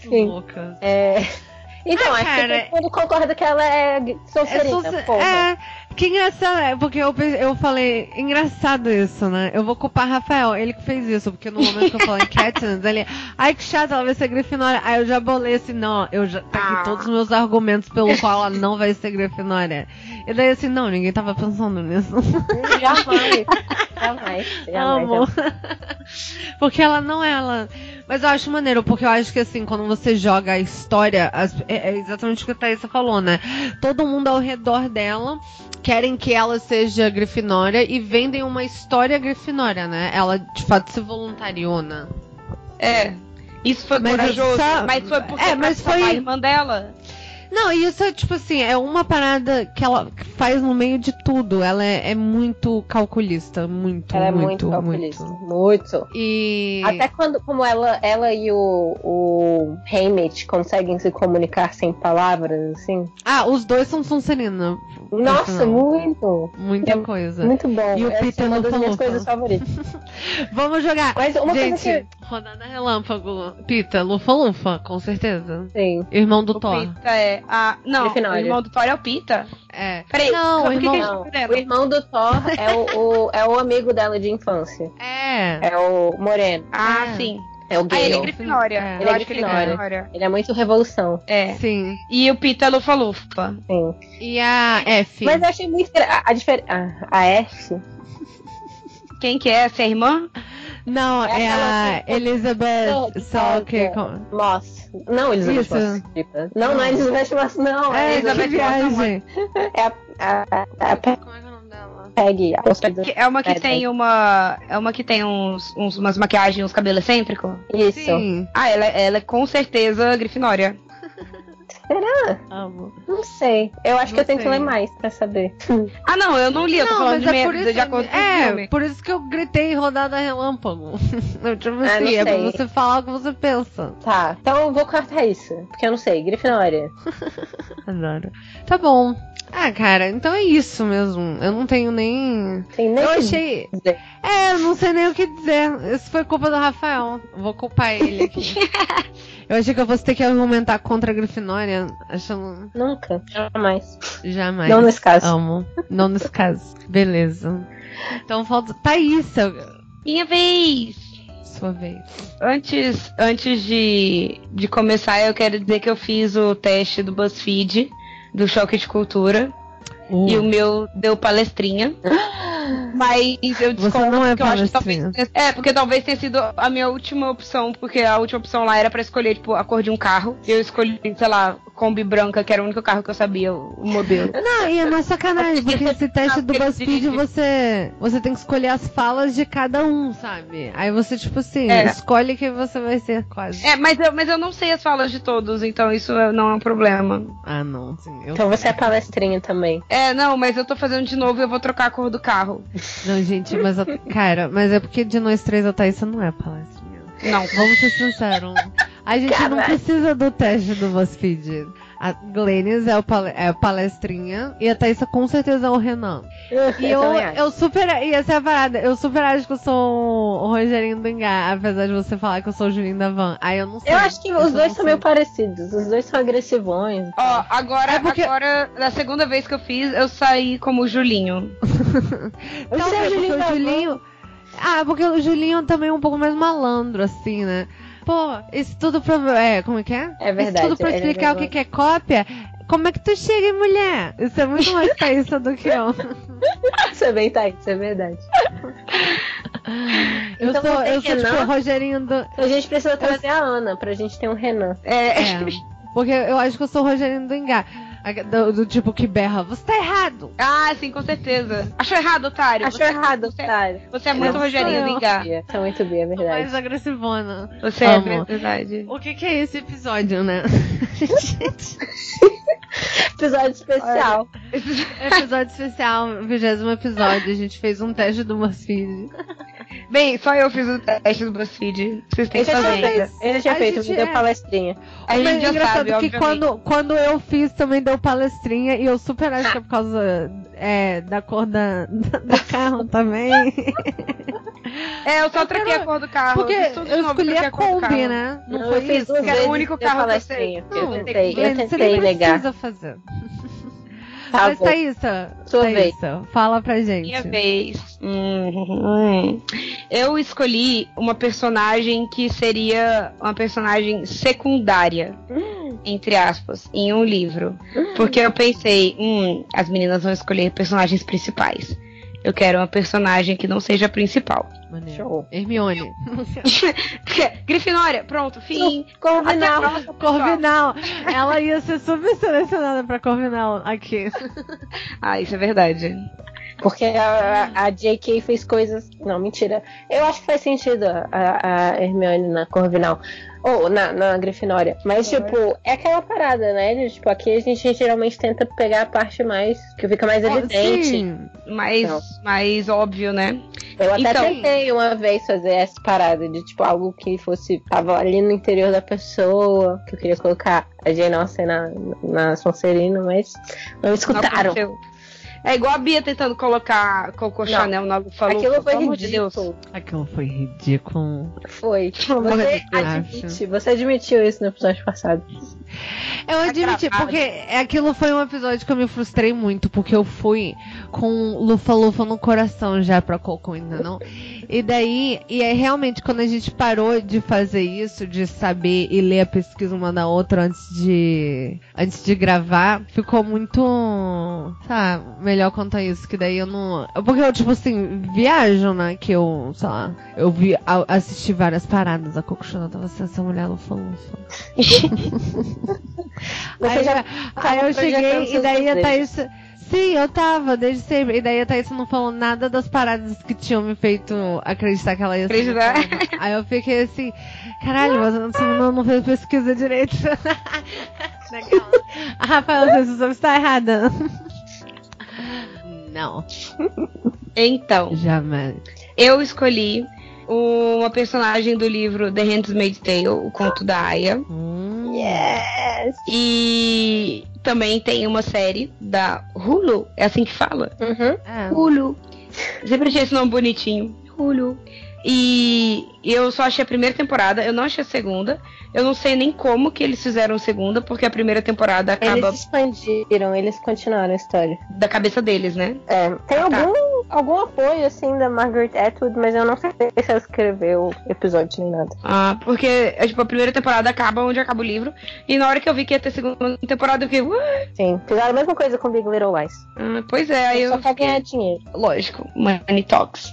Sim. Louca. É, Então, Ah, acho cara, que todo mundo concorda que ela é É, Sonserina, porra. é, que engraçado é, porque eu, eu falei, engraçado isso, né? Eu vou culpar Rafael, ele que fez isso, porque no momento que eu falei Katniss, ele, ai que chato, ela vai ser Grifinória. Aí eu já bolei assim, não, eu já, tá aqui Ah. todos os meus argumentos pelo qual ela não vai ser Grifinória. E daí assim, não, ninguém tava pensando nisso. Jamais. Jamais. Jamais. Amo. porque ela não é ela. Mas eu acho maneiro, porque eu acho que assim, quando você joga a história, as- é, é exatamente o que a Thaisa falou, né? Todo mundo ao redor dela querem que ela seja Grifinória e vendem uma história Grifinória, né? Ela de fato se voluntariou, né? É. Isso foi Mas corajoso, só- mas foi porque é, mas foi- a irmã dela. Não, e isso é tipo assim, é uma parada que ela faz no meio de tudo. Ela é, é muito calculista, muito, Ela é muito, muito calculista. Muito. E. Até quando, como ela, ela e o, o Haymitch conseguem se comunicar sem palavras, assim. Ah, os dois são Sonserina. Nossa, Não. muito. Muita É coisa. Muito bom. E o Essa Peter é uma das minhas coisas favoritas. Vamos jogar. Mas uma Gente, coisa rodada relâmpago. Pita, Lufa Lufa, com certeza. que. Sim. Irmão do O Thor. Pita é. A... Não, Grifinória. o irmão do Thor é o Pita. É. Peraí, Não, o que, irmão- que gente Não, o irmão do Thor é o, o- é o amigo dela de infância. É. É o Moreno. Ah, É. sim. É o Ah, ele é Gale. Grifinória. É. Ele é que ele é Grifinória. Grifinória. Ele é muito revolução. É. Sim. E o Pita é Lufa-Lufa. Sim. E a F. Mas eu achei muito. A, a, difer- a, a F. Quem que é? Essa é a irmã? Não, É é a que- Elizabeth. que. faz, Moss. Não, Elizabeth Isso. Moss. Não, não é Elizabeth Moss, não. É, É, Elizabeth viagem. É a, a, a, a Como é que é o nome dela? Peggy. É uma que É, tem uma. É uma que tem uns, uns- umas maquiagens, uns cabelos excêntricos. Isso. Sim. Ah, ela, ela é com certeza Grifinória. Será? Amo. Não sei. Eu acho que Não eu tenho que sei. ler mais pra saber. Ah, não, eu não li, eu tô Não, falando de, é isso, de acordo é, filme. por isso que eu gritei rodada relâmpago. Eu, tipo Ah, assim, não é pra sei. você falar o que você pensa. Tá, então eu vou cortar isso. Porque eu não sei. Grifinória. Adoro. Tá bom. Ah, cara, então é isso mesmo. Eu não tenho nem. Tem nem Eu que achei. dizer. É, eu não sei nem o que dizer. Isso foi culpa do Rafael. Vou culpar ele aqui. eu achei que eu fosse ter que argumentar contra a Grifinória, achando. Nunca. Jamais. Jamais. Não nesse caso. Amo. Não nesse caso. Beleza. Então falta. Thaísa, Minha vez! sua vez. Antes, antes de, de começar, eu quero dizer que eu fiz o teste do BuzzFeed, do Choque de Cultura, Uh, e o meu deu palestrinha. Mas eu discordo não é porque eu acho que talvez. É, porque talvez tenha sido a minha última opção, porque a última opção lá era pra escolher, tipo, a cor de um carro. Eu escolhi, sei lá, Kombi branca, que era o único carro que eu sabia, o modelo. Não, e é uma sacanagem, porque esse teste do BuzzFeed você, você tem que escolher as falas de cada um, sabe? Aí você, tipo assim, É. escolhe que você vai ser quase. É, mas eu, mas eu não sei as falas de todos, então isso é- não é um problema. Ah, não, sim. Eu... Então você é palestrinha também. É, não, mas eu tô fazendo de novo e eu vou trocar a cor do carro. Não, gente, mas, cara, mas é porque de nós três a Thaísa não é palestrinha. Não. Vamos ser sinceros. A gente não Caralho. precisa do teste do BuzzFeed. A Glennis é, o é a palestrinha e a Thaísa com certeza é o Renan. E eu, eu super. E essa é a parada. Eu super acho que eu sou o Rogerinho do Engar, apesar de você falar que eu sou o Julinho da Van. Aí eu não sei. Eu acho que Isso os eu dois são meio parecidos. Os dois são agressivões. Ó, agora, É porque- agora, na segunda vez que eu fiz, eu saí como Julinho. Eu Talvez sei, porque Julinho o Van. Julinho. Ah, porque o Julinho também é um pouco mais malandro, assim, né? Pô, isso tudo pra. É, como é que é? É verdade, Isso tudo pra é explicar o que, que é cópia. Como é que tu chega mulher? Isso é muito mais Thaísa do que eu. Isso é bem isso é verdade. Eu Então sou, eu sou tipo o Rogerinho do. A gente precisa trazer a Ana pra gente ter um Renan. É, É, porque eu acho que eu sou o Rogerinho do Engar. Do, do tipo que berra, você tá errado. Ah, sim, com certeza. Achou errado, otário. Achou Você- errado, você, otário. Você é muito Não, Rogerinho. Engar. Isso é muito bem, é Mais verdade. agressivona. Você é Amo. verdade. O que, que é esse episódio, né? Episódio especial. episódio especial, vigésimo episódio. A gente fez um teste do BuzzFeed. Bem, só eu fiz o teste do BuzzFeed. Vocês têm Eu que já fazer. Eu já A gente me deu é- palestrinha. A Mas gente é já engraçado sabe, que obviamente. quando, quando eu fiz também deu palestrinha e eu super acho que é por causa é, da cor da, da- do carro também. É, eu só troquei a cor do carro. Porque eu novo, escolhi a Kombi, né? Não, Não, foi eu fiz isso? que era o vezes único eu carro que eu sei. Eu Não, tentei, eu Glenn, você tentei nem negar. precisa fazer. Tá Mas bom. Thaísa, Sua vez. Thaísa, fala pra gente. Minha vez. Hum, eu escolhi uma personagem que seria uma personagem secundária, entre aspas, em um livro. Porque eu pensei, hum, as meninas vão escolher personagens principais. Eu quero uma personagem que não seja a principal. Maneiro. Show. Hermione. Grifinória, pronto, fim. Corvinal. A próxima. Corvinal. Ela ia ser super selecionada pra Corvinal aqui. Ah, isso é verdade. Porque a, a JK fez coisas. Não, mentira. Eu acho que faz sentido a, a Hermione na Corvinal. Ou na, na Grifinória. Mas, tipo, é aquela parada, né? de, Tipo, aqui a gente geralmente tenta pegar a parte mais. que fica mais evidente. Sim. Mais, Não. mais óbvio, né? Eu até Então- tentei uma vez fazer essa parada de, tipo, algo que fosse. tava ali no interior da pessoa, que eu queria colocar a Jane Austen na, na Sonserina, mas não Não escutaram. aconteceu. É igual a Bia tentando colocar Coco Não. Chanel na Lufa Aquilo foi amor de Deus. ridículo. Aquilo foi ridículo. Foi. Você admite, você admitiu isso no episódio passado. Eu admiti, gravado. porque aquilo foi um episódio que eu me frustrei muito, porque eu fui com lufa-lufa no coração já pra Coco, ainda não? E daí, e aí realmente, quando a gente parou de fazer isso, de saber e ler a pesquisa uma da outra antes de, antes de gravar, ficou muito, sabe, melhor a isso, que daí eu não... Porque eu, tipo assim, viajo, né, que eu, sei lá, eu vi, assisti várias paradas, a Coco Chanel tava assim, essa mulher lufa-lufa. Aí, já eu- aí eu cheguei e daí a. Thaís. Sim, eu tava, desde sempre. E daí a Thaís não falou nada das paradas que tinham me feito acreditar que ela ia ser. Aí eu fiquei assim, caralho, mas você não, não fez pesquisa direito. Daquela. A Rafaela, você está errada. Não, Então, jamais. eu escolhi uma personagem do livro The Handmaid's Tale, o conto da Aya. Hum, Yes! E também tem uma série da Hulu, é assim que fala? Uhum. é. Hulu. Sempre achei esse nome bonitinho. Hulu. E eu só achei a primeira temporada, eu não achei a segunda. Eu não sei nem como que eles fizeram a segunda, porque a primeira temporada acaba Eles expandiram, eles continuaram a história. da cabeça deles, né? É, tem Ah, tá. algum, algum apoio, assim, da Margaret Atwood, mas eu não sei se ela escreveu episódio nem nada. Ah, porque é, tipo, a primeira temporada acaba onde acaba o livro. E na hora que eu vi que ia ter segunda temporada, eu fiquei, "Ué?" Sim, fizeram a mesma coisa com Big Little Lies. Ah, pois é, aí eu. Só pra ganhar dinheiro. Lógico, Money Talks.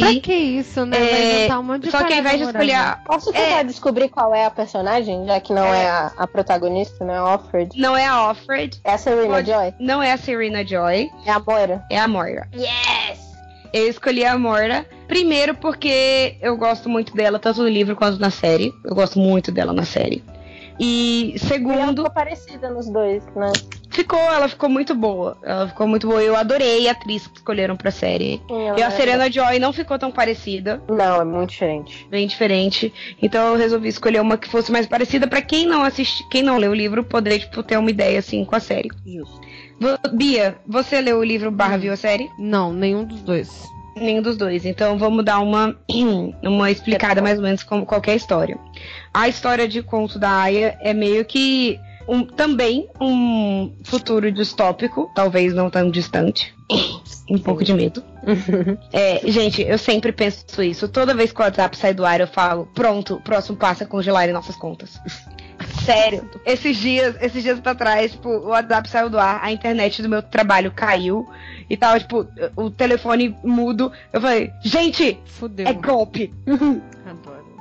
Pra que isso, né? É, Vai um monte de só que ao invés de escolher a. Posso tentar descobrir qual é a personagem, já que não é, a, a protagonista, não é a Offred? Não é a Offred, É a Serena Pode- Joy? não é a Serena Joy, É a Moira? é a Moira. Yes! Eu escolhi a Moira, primeiro porque eu gosto muito dela, tanto no livro quanto na série. Eu gosto muito dela na série. E E ela segundo, ficou parecida nos dois, né? Ficou, ela ficou muito boa. Ela ficou muito boa. Eu adorei a atriz que escolheram pra série. Ela E a é- Serena Joy não ficou tão parecida, Não, é muito diferente. bem diferente. Então eu resolvi escolher uma que fosse mais parecida pra quem não assiste, quem não leu o livro poder tipo ter uma ideia assim com a série. Justo. Bia, você leu o livro barra viu a série? Não, nenhum dos dois. Nenhum dos dois. Então vamos dar uma, uma explicada mais ou menos como qualquer história. A história de conto da Aya é meio que um, também um futuro distópico, talvez não tão distante. Um pouco de medo. É, gente, eu sempre penso isso. Toda vez que o WhatsApp sai do ar, eu falo: pronto, o próximo passo é congelar nossas contas. Sério, esses dias, esses dias pra trás, tipo, o WhatsApp saiu do ar, a internet do meu trabalho caiu e tava, tipo, o telefone mudo. Eu falei, gente, Fudeu. é golpe.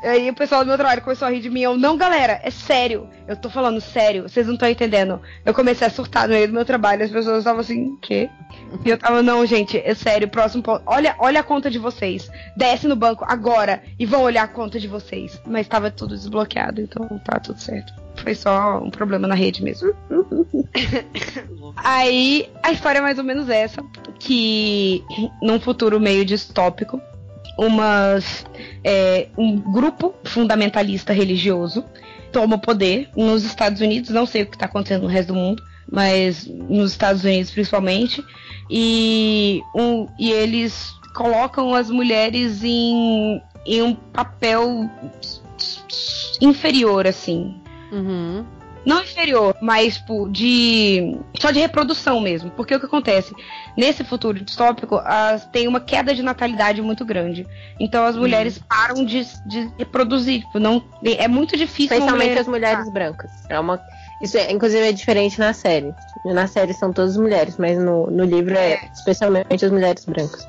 Aí o pessoal do meu trabalho começou a rir de mim. Eu, não, galera, é sério. Eu tô falando sério, vocês não estão entendendo. Eu comecei a surtar no meio do meu trabalho, as pessoas estavam assim, quê? E eu tava, não, gente, é sério, próximo ponto. Olha, olha a conta de vocês. Desce no banco agora e vão olhar a conta de vocês. Mas tava tudo desbloqueado, então tá tudo certo. Foi só um problema na rede mesmo. Aí a história é mais ou menos essa, que num futuro meio distópico, umas é, um grupo fundamentalista religioso toma o poder nos Estados Unidos, não sei o que está acontecendo no resto do mundo, mas nos Estados Unidos principalmente, e, um, e eles colocam as mulheres em, em um papel inferior, assim. Uhum. Não inferior, mas tipo, de. só de reprodução mesmo. Porque o que acontece? Nesse futuro distópico, as, tem uma queda de natalidade muito grande. Então as mulheres param de, de reproduzir. Tipo, não, é muito difícil. Especialmente mulher- as mulheres brancas. É uma... Isso, é, inclusive, é diferente na série. Na série são todas mulheres, mas no, no livro é especialmente as mulheres brancas.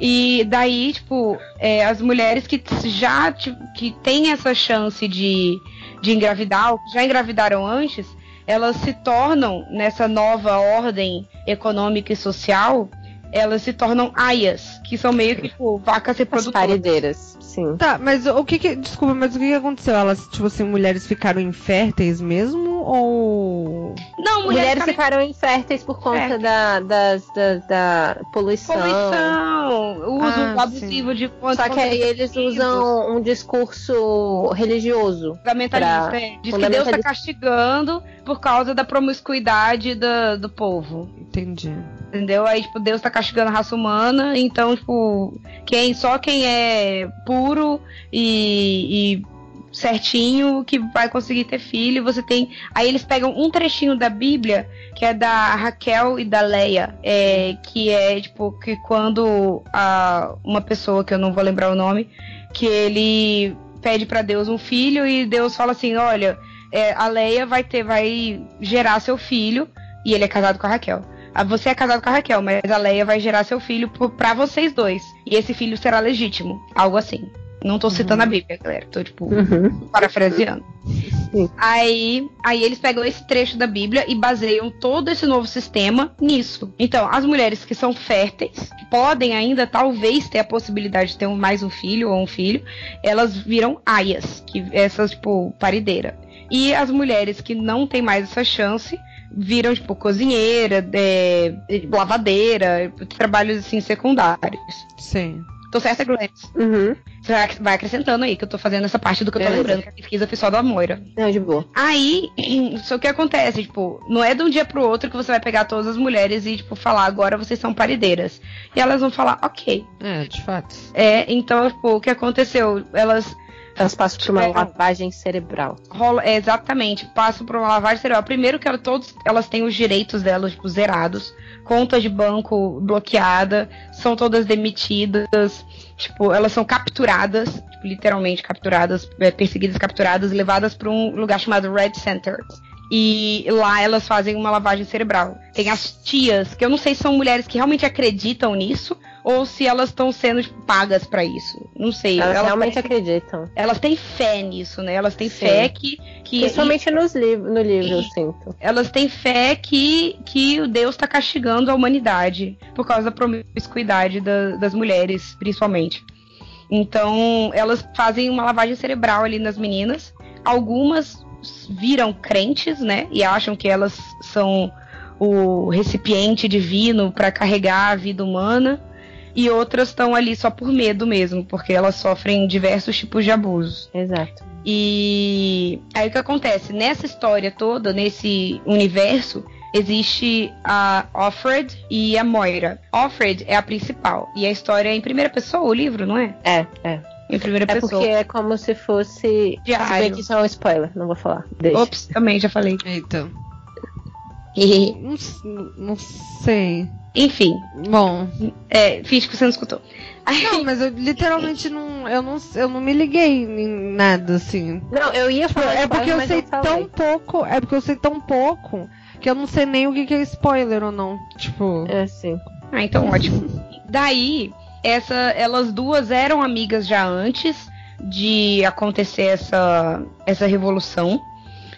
E daí, tipo, é, as mulheres que já que têm essa chance de, de engravidar, ou já engravidaram antes, elas se tornam, nessa nova ordem econômica e social, elas se tornam aias, que são meio que, tipo, vacas As reprodutoras. parideiras, sim. Tá, mas o que que. Desculpa, mas o que que aconteceu? Elas, tipo assim, mulheres ficaram inférteis mesmo? Ou. Não, Mulheres mulheres ficaram inférteis por conta Férteis. da, das, da, da poluição. poluição, o uso Ah, abusivo de Só que aí eles usam um discurso religioso. fundamentalista, pra- é. Diz que Deus tá fundamentalista. castigando por causa da promiscuidade da- do povo. Entendi. Entendeu? Aí, tipo, Deus tá castigando a raça humana, então, tipo, quem, só quem é puro e, e certinho que vai conseguir ter filho. Você tem. Aí eles pegam um trechinho da Bíblia, que é da Raquel e da Leia, é, que é, tipo, que quando a, uma pessoa, que eu não vou lembrar o nome, que ele pede pra Deus um filho e Deus fala assim: olha, é, a Leia vai ter, vai gerar seu filho, e ele é casado com a Raquel. Ah, Você é casado com a Raquel, mas a Leia vai gerar seu filho pra vocês dois. E esse filho será legítimo. Algo assim. Não tô citando a Bíblia, galera. Tô, tipo, Uhum. parafraseando. Sim. Aí, aí eles pegam esse trecho da Bíblia e baseiam todo esse novo sistema nisso. Então, as mulheres que são férteis, que podem ainda talvez ter a possibilidade de ter mais um filho ou um filho, elas viram aias, que essas tipo parideira. E as mulheres que não têm mais essa chance viram tipo cozinheira, é, lavadeira, trabalhos assim secundários. Sim. Tô certa, Glennis? Uhum. Você vai- vai acrescentando aí, que eu tô fazendo essa parte do que eu tô lembrando, que a pesquisa foi só da Moira. Não, de boa. Aí, só que acontece, tipo, não é de um dia pro outro que você vai pegar todas as mulheres e, tipo, falar, agora vocês são parideiras. E elas vão falar, ok. É, de fato. É, então, tipo, o que aconteceu? Elas Elas passam por uma Tiveram- lavagem cerebral. rola, é, exatamente, passam por uma lavagem cerebral. Primeiro que ela, todos, elas têm os direitos delas, tipo, zerados. Conta de banco bloqueada, são todas demitidas, tipo, elas são capturadas, tipo, literalmente capturadas, é, perseguidas, capturadas, e levadas para um lugar chamado Red Center. E lá elas fazem uma lavagem cerebral. Tem as tias, que eu não sei se são mulheres que realmente acreditam nisso, ou se elas estão sendo tipo, pagas pra isso. Não sei. Elas, Elas realmente têm- acreditam. elas têm fé nisso, né? Elas têm Sim. fé que. que Principalmente nos liv no livro, eu sinto. elas têm fé que, que o Deus está castigando a humanidade por causa da promiscuidade da- das mulheres, principalmente. Então, elas fazem uma lavagem cerebral ali nas meninas. Algumas viram crentes, né? E acham que elas são o recipiente divino para carregar a vida humana. E outras estão ali só por medo mesmo, porque elas sofrem diversos tipos de abusos. Exato. E aí o que acontece? Nessa história toda, nesse universo, existe a Offred e a Moira. Offred é a principal. E a história é em primeira pessoa, o livro, não é? É, é. Em primeira É pessoa. porque é como se fosse. Diário. Se bem que isso é um spoiler, não vou falar. Deixa. Ops, também já falei. Eita. Não, não sei. Enfim, Bom. é, finge que você não escutou. Não, mas eu literalmente não. Eu não, eu não me liguei em nada, assim. Não, eu ia falar É spoiler, porque eu sei tão pouco. É porque eu sei tão pouco que eu não sei nem o que que é spoiler ou não. Tipo. É assim. Ah, então ótimo. Daí, essa, elas duas eram amigas já antes de acontecer essa, essa revolução.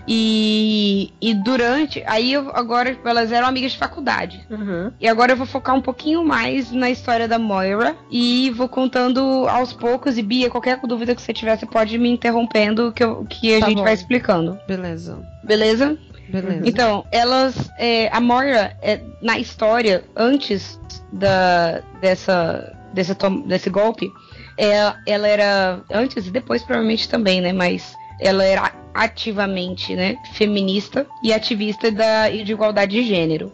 E, e durante. Aí eu- agora elas eram amigas de faculdade. Uhum. E agora eu vou focar um pouquinho mais na história da Moira e vou contando aos poucos. E Bia, qualquer dúvida que você tiver, você pode ir me interrompendo que, eu- que a Tá gente bom. vai explicando. Beleza. Beleza? Beleza. Então, elas. é, a Moira, é, na história, antes da, dessa, dessa tom- desse golpe, é, ela era. Antes e depois, provavelmente também, né? Mas ela era ativamente né, feminista e ativista da, de igualdade de gênero.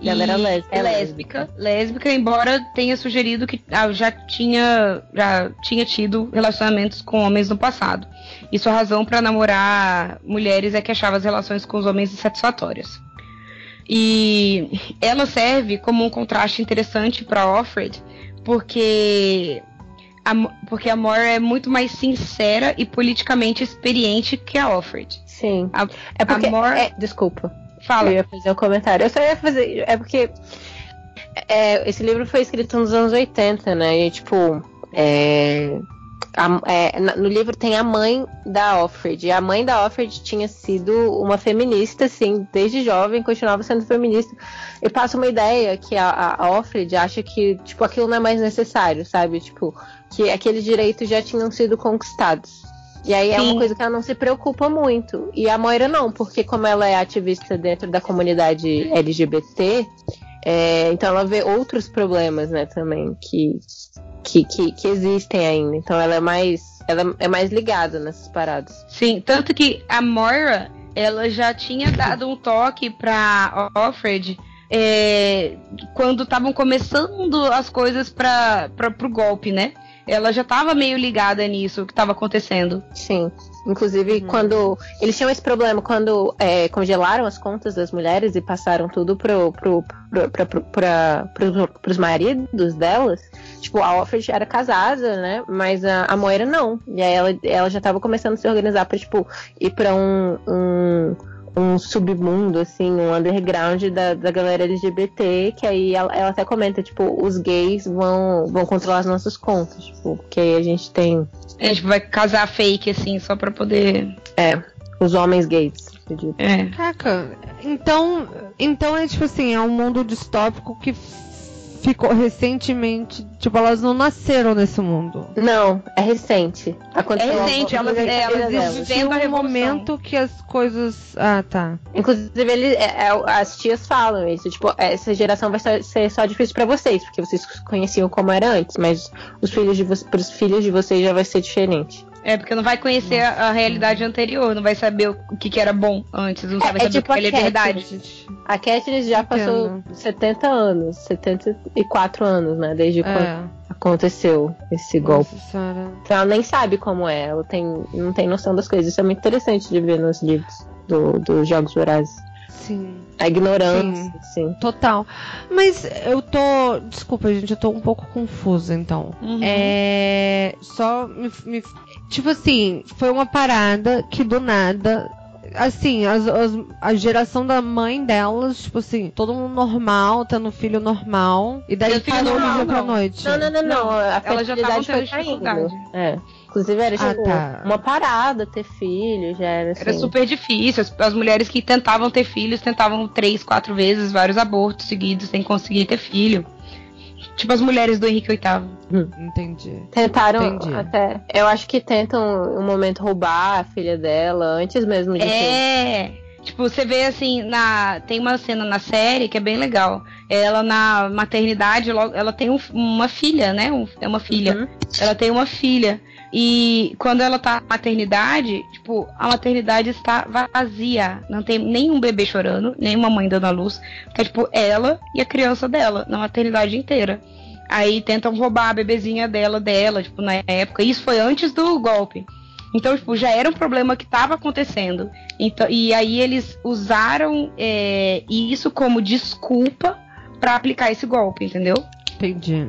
E ela era lésbica. É lésbica, lésbica, embora tenha sugerido que ah, já tinha, já tinha tido relacionamentos com homens no passado. E sua razão para namorar mulheres é que achava as relações com os homens insatisfatórias. E ela serve como um contraste interessante para Offred, porque a, porque a Moira é muito mais sincera e politicamente experiente que a Offred. Sim. A, é porque. Moira... É, desculpa. Fala. Eu ia fazer um comentário. Eu só ia fazer. É porque. É, esse livro foi escrito nos anos 80, né? E tipo. É, a, é, no livro tem a mãe da Offred. E a mãe da Offred tinha sido uma feminista, assim, desde jovem, continuava sendo feminista. E passa uma ideia que a, a Offred acha que, tipo, aquilo não é mais necessário, sabe? Tipo, que aqueles direitos já tinham sido conquistados. E aí Sim. é uma coisa que ela não se preocupa muito. E a Moira não, porque como ela é ativista dentro da comunidade LGBT, é, então ela vê outros problemas, né, também, que, que, que, que, existem ainda. Então ela é mais. Ela é mais ligada nessas paradas. Sim, tanto que a Moira, ela já tinha dado um toque pra Offred é, quando estavam começando as coisas para pro golpe, né? Ela já estava meio ligada nisso que estava acontecendo. Sim. Inclusive, uhum. quando. Eles tinham esse problema quando é, congelaram as contas das mulheres e passaram tudo pro, pro, pro, pra, pra, pro, pros maridos delas. Tipo, a Alfred era casada, né? Mas a, a Moira não. E aí ela, ela já estava começando a se organizar pra, tipo, ir pra um, um um submundo, assim, um underground da, da galera LGBT, que aí ela, ela, até comenta, tipo, os gays vão, vão controlar as nossas contas, tipo, porque aí a gente tem. A gente vai casar fake, assim, só pra poder. É, os homens gays. É. Caraca, então, então é tipo assim, é um mundo distópico que ficou recentemente. Tipo, elas não nasceram nesse mundo. Não, é recente. Aconteceu é recente, elas, é, elas existiam um momento que as coisas. Ah, tá. Inclusive, ele, é, é, as tias falam isso. Tipo, essa geração vai ser só difícil para vocês, porque vocês conheciam como era antes, mas os filhos de pros filhos de vocês já vai ser diferente. É, porque não vai conhecer a, a, realidade anterior, não vai saber o, que, que, era bom antes, não sabe é, é tipo o que é verdade. A Katniss já passou Entendo. 70 anos, 74 anos, né? Desde é. quando aconteceu esse golpe. Nossa, então ela nem sabe como é, ela tem, não tem noção das coisas. Isso é muito interessante de ver nos livros dos do Jogos Vorazes. Sim. A ignorância, sim. sim. Total. Mas eu tô. Desculpa, gente, eu tô um pouco confusa, então. Uhum. É. Só me, me, Tipo assim, foi uma parada que do nada assim, as, as, a geração da mãe delas, tipo assim, todo mundo normal, tendo filho normal. E daí parou do dia pra noite. Não, não, não, não. A fertilidade foi caindo. É. Inclusive era ah, tipo, tá. uma parada ter filho, já era assim. Era super difícil. As, as, mulheres que tentavam ter filhos tentavam três, quatro vezes, vários abortos seguidos sem conseguir ter filho. Tipo as mulheres do Henrique VIII. Hum. Entendi. Tentaram Entendi. até. Eu acho que tentam um momento roubar a filha dela antes mesmo de. É. Ter. Tipo, você vê assim, na tem uma cena na série que é bem legal. Ela na maternidade, ela tem um, uma filha, né? é uma filha. Uhum. Ela tem uma filha. E quando ela tá na maternidade, tipo, a maternidade está vazia. Não tem nenhum bebê chorando, nenhuma mãe dando a luz. É tipo ela e a criança dela na maternidade inteira. Aí tentam roubar a bebezinha dela dela, tipo, na época. Isso foi antes do golpe. Então, tipo, já era um problema que estava acontecendo. Então, e aí eles usaram é, isso como desculpa para aplicar esse golpe, entendeu? Entendi.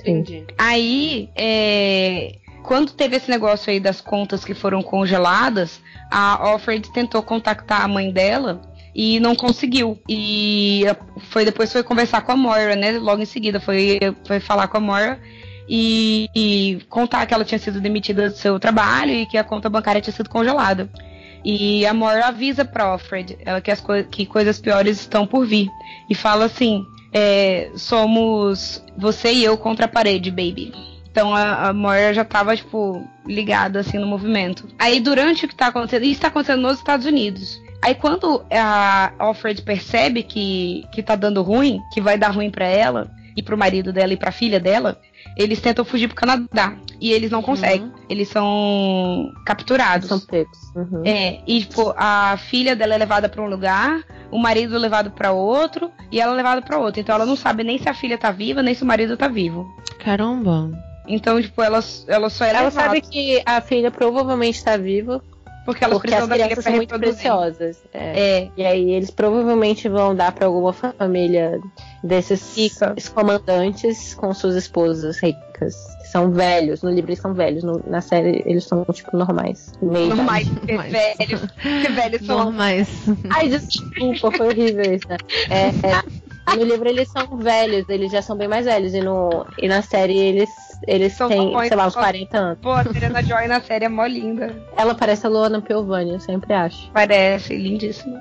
Entendi. Aí, é, quando teve esse negócio aí das contas que foram congeladas, a Alfred tentou contactar a mãe dela e não conseguiu. E foi depois foi conversar com a Moira, né? Logo em seguida foi, foi falar com a Moira e, e contar que ela tinha sido demitida do seu trabalho e que a conta bancária tinha sido congelada. E a Moira avisa para Alfred ela que, as co que coisas piores estão por vir. E fala assim: é, somos você e eu contra a parede, baby. Então a, a Moira já tava, tipo, ligada assim no movimento. Aí durante o que tá acontecendo, isso tá acontecendo nos Estados Unidos. Aí quando a Alfred percebe que, que tá dando ruim, que vai dar ruim para ela, e pro marido dela e pra filha dela, eles tentam fugir pro Canadá. E eles não conseguem. Eles são capturados. São pegos. Uhum. É, e tipo, a filha dela é levada pra um lugar, o marido é levado pra outro, e ela é levada pra outro. Então ela não sabe nem se a filha tá viva, nem se o marido tá vivo. Caramba. Então, tipo, ela, ela só é Ela levada. sabe que a filha provavelmente está viva. Porque elas porque as crianças pra são muito preciosas. É. É. E aí eles provavelmente vão dar pra alguma família desses Rica. comandantes com suas esposas ricas. Que são velhos. No livro eles são velhos. no- na série eles são, tipo, normais. Meio Normais, porque velhos, porque velhos são Normais. Ai, desculpa, foi horrível isso. né? É, é, no livro eles são velhos, eles já são bem mais velhos. E, no, e na série eles, eles São têm, sei lá, uns só- 40 anos. Pô, a Serena Joy na série é mó linda. Ela parece a Luana Piovani, eu sempre acho. Parece, lindíssima.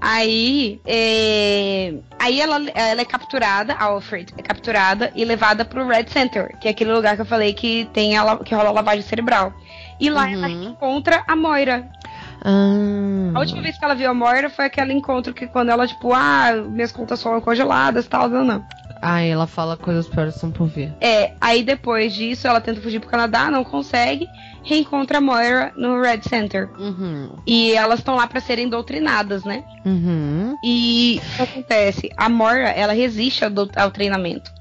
Aí, é... aí ela, ela é capturada, a Alfred é capturada e levada pro Red Center, que é aquele lugar que eu falei que tem a, que rola lavagem cerebral. E lá ela Uhum. encontra a Moira. Ah. A última vez que ela viu a Moira foi aquele encontro que quando ela, tipo, ah, minhas contas foram congeladas e tal, não, não. Aí ela fala coisas piores estão por vir. É, aí depois disso ela tenta fugir pro Canadá, não consegue, reencontra a Moira no Red Center. Uhum. E elas estão lá pra serem doutrinadas, né? Uhum. E o que acontece? A Moira, ela resiste ao, ao treinamento.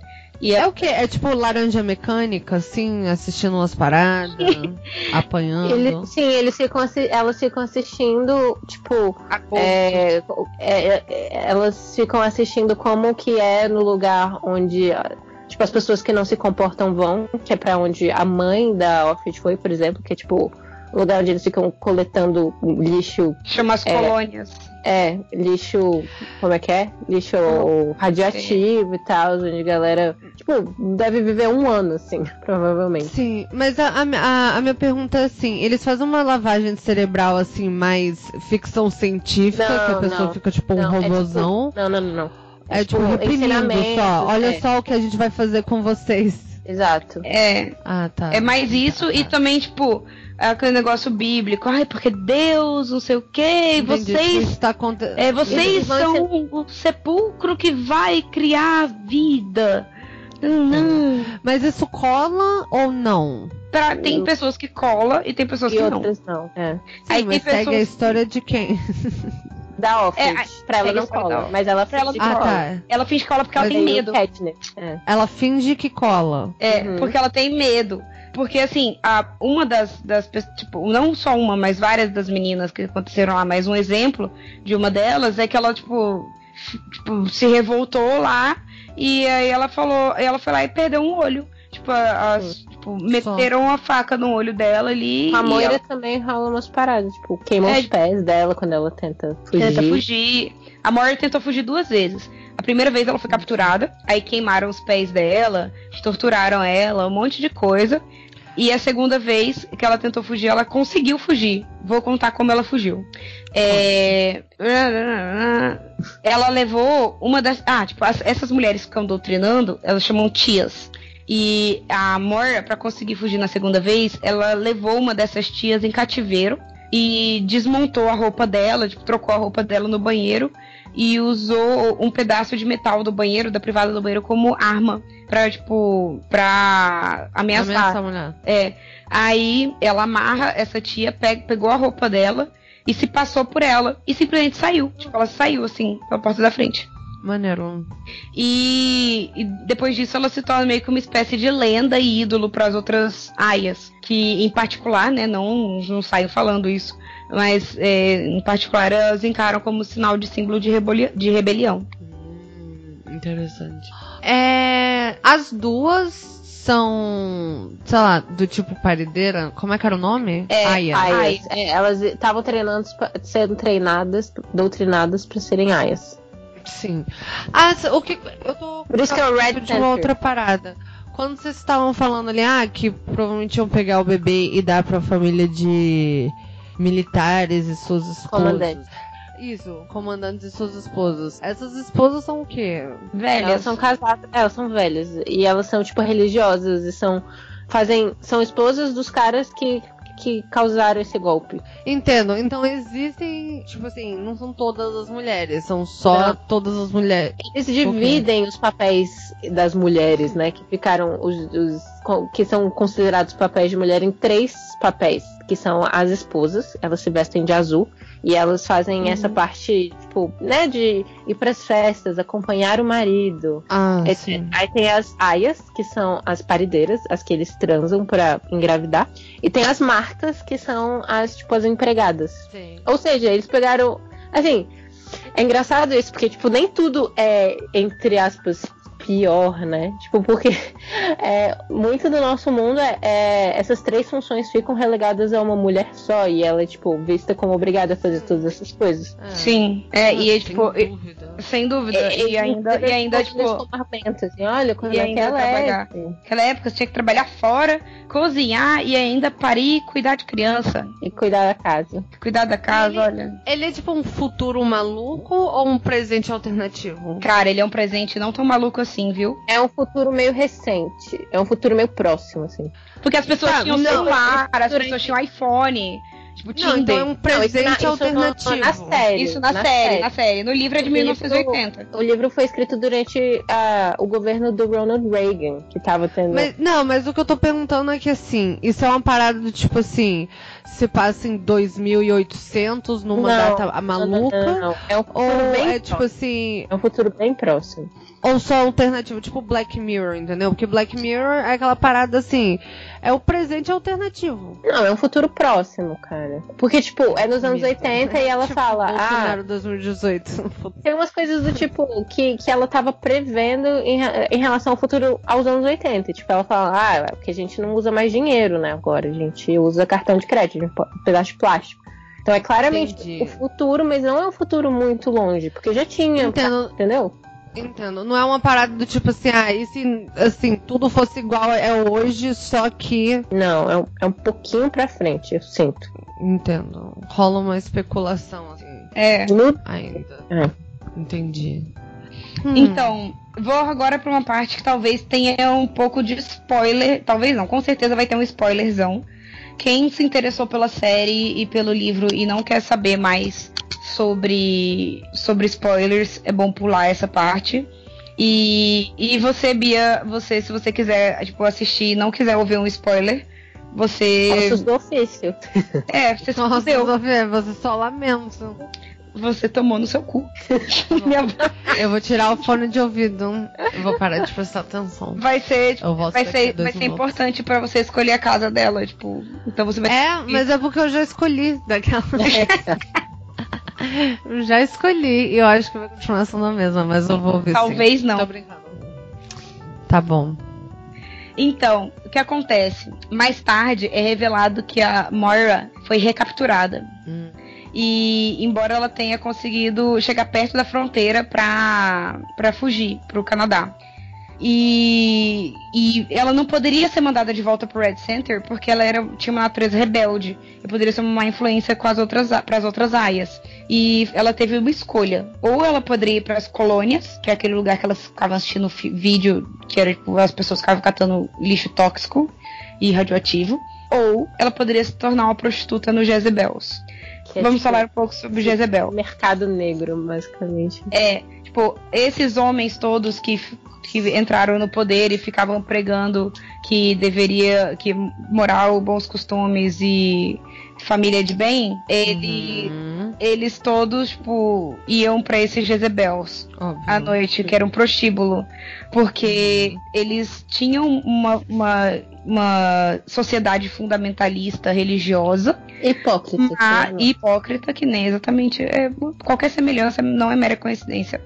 E É o que? É tipo laranja mecânica, assim, assistindo umas paradas, apanhando. Ele- sim, eles ficam, elas ficam assistindo, tipo, é, é, é, elas ficam assistindo como que é no lugar onde tipo as pessoas que não se comportam vão, que é pra onde a mãe da Offred foi, por exemplo, que é tipo o lugar onde eles ficam coletando lixo, chama as é. colônias. É, lixo, como é que é? Lixo radioativo e tal, onde a galera, tipo, deve viver um ano assim, provavelmente. Sim, mas a, a, a- minha pergunta é assim, eles fazem uma lavagem cerebral assim, mais ficção científica, Não, que a pessoa não. fica tipo um Não, é tipo-. Não, não, não, não. É, tipo, ensinamento, só. Olha é. só o que a gente vai fazer com vocês. Exato. É, Ah, tá. é mais isso e também, tipo, aquele negócio bíblico. Ai, porque Deus, não sei o quê, Entendi, vocês isso tá acontecendo. É, vocês são o sepulcro que vai criar vida. Não. Mas isso cola ou não? Pra- tem pessoas que cola e tem pessoas E que não. outras não. É. Sim, Aí mas tem segue a pessoas- história de quem? Da. É, a- pra ela não cola. Mas ela ela finge não que ah, cola. tá. Ela finge que cola porque ela tem medo. É. Ela finge que cola. É, Uhum. porque ela tem medo. Porque, assim, a, uma das, das pessoas, tipo, não só uma, mas várias das meninas que aconteceram lá, mas um exemplo de uma delas é que ela, tipo, tipo, se revoltou lá e aí ela falou, ela foi lá e perdeu um olho. Tipo, as- tipo, meteram a faca no olho dela ali. A e Moira ela também rola umas paradas, tipo, queima É. os pés dela quando ela tenta fugir. tenta fugir. A Moira tentou fugir duas vezes. A primeira vez ela foi capturada, aí queimaram os pés dela, torturaram ela, um monte de coisa. E a segunda vez que ela tentou fugir, ela conseguiu fugir. Vou contar como ela fugiu. É... Ela levou uma das. Ah, tipo, as- essas mulheres que ficam doutrinando, elas chamam tias. E a Moira, pra conseguir fugir na segunda vez, ela levou uma dessas tias em cativeiro e desmontou a roupa dela, tipo, trocou a roupa dela no banheiro e usou um pedaço de metal do banheiro, da privada do banheiro, como arma pra, tipo, pra ameaçar. Ameaça a mulher. É. Aí ela amarra essa tia, pega, pegou a roupa dela e se passou por ela e simplesmente saiu. Tipo, ela saiu assim, pela porta da frente. Maneiro. E, e depois disso ela se torna meio que uma espécie de lenda e ídolo para as outras aias, que em particular, né, não, não saio falando isso, mas é, em particular elas encaram como sinal de símbolo de, rebeli- de rebelião. Interessante. É, as duas são, sei lá, do tipo paredeira. Como é que era o nome? É. Aias. É, elas estavam treinando, sendo treinadas, doutrinadas pra serem aias. Sim. Ah, o que eu tô Por isso que é o Red de uma outra parada. Quando vocês estavam falando ali, ah, que provavelmente iam pegar o bebê e dar pra família de militares e suas esposas. Comandantes. Isso, comandantes e suas esposas. Essas esposas são o quê? Velhas. Elas são casadas, elas são velhas. E elas são, tipo, religiosas e são. Fazem. São esposas dos caras que, que causaram esse golpe. Entendo. Então existem, tipo assim, não são todas as mulheres, são só Não. todas as mulheres. Eles dividem os papéis das mulheres, né? Que ficaram os, os- que são considerados papéis de mulher em três papéis, que são as esposas, elas se vestem de azul e elas fazem essa parte, tipo, né, de ir pras festas, acompanhar o marido. Ah, É, sim. Aí tem as aias, que são as parideiras, as que eles transam pra engravidar. E tem as marcas, que são as, tipo, as empregadas. Sim. Ou seja, eles pegaram. Assim, é engraçado isso, porque, tipo, nem tudo é, entre aspas, pior, né? Tipo, porque é, muito do nosso mundo é, é- essas três funções ficam relegadas a uma mulher só e ela é, tipo, vista como obrigada a fazer todas essas coisas. É. Sim. É, e é, Sem tipo, e- dúvida. sem dúvida. É, e ainda, e ainda tipo, assim, olha, quando E ainda naquela trabalhar. época. naquela época você tinha que trabalhar fora, cozinhar e ainda parir e cuidar de criança. E cuidar da casa. Cuidar da casa, Ele- olha. Ele é tipo um futuro maluco ou um presente alternativo? Cara, ele é um presente não tão maluco assim, viu? É um futuro meio recente. É um futuro meio próximo, assim. Porque as pessoas Tá, tinham não, celular, as durante- pessoas tinham iPhone, tipo Não, então é Tinder. um presente Não, isso na- isso alternativo. na série. Isso na, série, na série. No livro é de O livro- 1980. O livro foi escrito durante ah, o governo do Ronald Reagan, que tava tendo. Mas, não, mas o que eu tô perguntando é que assim, isso é uma parada do tipo assim, se passa em 2800 numa Não, data maluca? não, não. É um futuro Ou bem é tipo próximo. assim, É um futuro bem próximo. ou só alternativo, tipo Black Mirror, entendeu? Porque Black Mirror é aquela parada assim, é o presente alternativo. Não, é um futuro próximo, cara. Porque, tipo, é nos anos 80 e ela Tipo, fala, ah, Bolsonaro 2018. tem umas coisas do tipo que, que ela tava prevendo em, em relação ao futuro aos anos 80. Tipo, ela fala, ah, é porque a gente não usa mais dinheiro, né? Agora a gente usa cartão de crédito, um pedaço de plástico. Então é claramente Entendi. o futuro, mas não é um futuro muito longe, porque já tinha, Entendo. entendeu? Entendo. Não é uma parada do tipo assim, ah, e se assim, tudo fosse igual é hoje, só que. Não, é um, é um pouquinho pra frente, eu sinto. Entendo. Rola uma especulação, assim, É. Ainda. É. Entendi. Hum. Então, vou agora pra uma parte que talvez tenha um pouco de spoiler. Talvez não, com certeza vai ter um spoilerzão. Quem se interessou pela série e pelo livro e não quer saber mais sobre, sobre spoilers, é bom pular essa parte. E, e você, Bia, você, se você quiser tipo, assistir e não quiser ouvir um spoiler, você. Ossos do ofício. É, você se Nossa, fudeu. Você só lamenta. Você tomou no seu cu. Eu vou tirar o fone de ouvido. Eu vou parar de prestar atenção. vai ser, tipo, vai ser, vai ser importante pra você escolher a casa dela, tipo. Então você vai É, mas é porque eu já escolhi daquela. Eu já escolhi. E eu acho que vai continuar sendo a mesma, mas eu vou ver. Talvez sim. não. Tô brincando. Tá bom. Então, o que acontece? Mais tarde é revelado que a Moira foi recapturada. Hum. E embora ela tenha conseguido chegar perto da fronteira pra fugir pro Canadá. E, e ela não poderia ser mandada de volta pro Red Center porque ela era, tinha uma natureza rebelde e poderia ser uma influência com as outras para as outras aias. E ela teve uma escolha. Ou ela poderia ir para as colônias, que é aquele lugar que elas ficavam assistindo vídeo, que era tipo, as pessoas ficavam catando lixo tóxico e radioativo. Ou ela poderia se tornar uma prostituta no Jezebels. É, Vamos tipo, falar um pouco sobre Jezebel. mercado negro, basicamente. É, tipo, esses homens todos que, que entraram no poder e ficavam pregando que deveria, que moral, bons costumes e família de bem, ele, Uhum, eles todos, tipo, iam pra esses Jezebels óbvio. à noite, que era um prostíbulo, porque eles tinham uma, uma, uma sociedade fundamentalista religiosa Hipócrita. hipócrita, que nem exatamente. É, qualquer semelhança não é mera coincidência.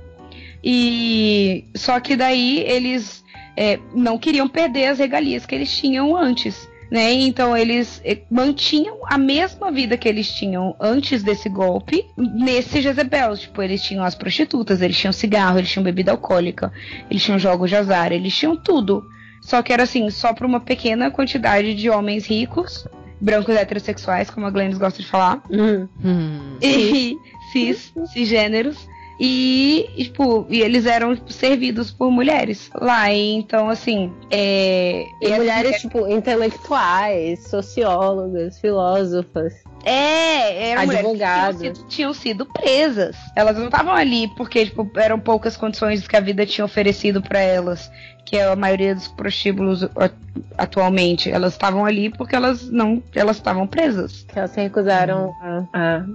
E só que daí eles é, não queriam perder as regalias que eles tinham antes. Né? Então eles é, mantinham a mesma vida que eles tinham antes desse golpe nesse Jezebel. Tipo, eles tinham as prostitutas, eles tinham cigarro, eles tinham bebida alcoólica, eles tinham jogos de azar, eles tinham tudo. Só que era assim, só para uma pequena quantidade de homens ricos, brancos heterossexuais, como a Glennis gosta de falar, Hum. Hum. e cis, cisgêneros, E, tipo, e eles eram servidos por mulheres lá. E, então, assim. É, e mulheres, tipo, intelectuais, sociólogas, filósofas. É, eram advogados. Tinham sido, tinham sido presas. Elas não estavam ali porque tipo, eram poucas condições que a vida tinha oferecido para elas, que é a maioria dos prostíbulos atualmente. Elas estavam ali porque elas não, elas estavam presas. Que elas se recusaram a, a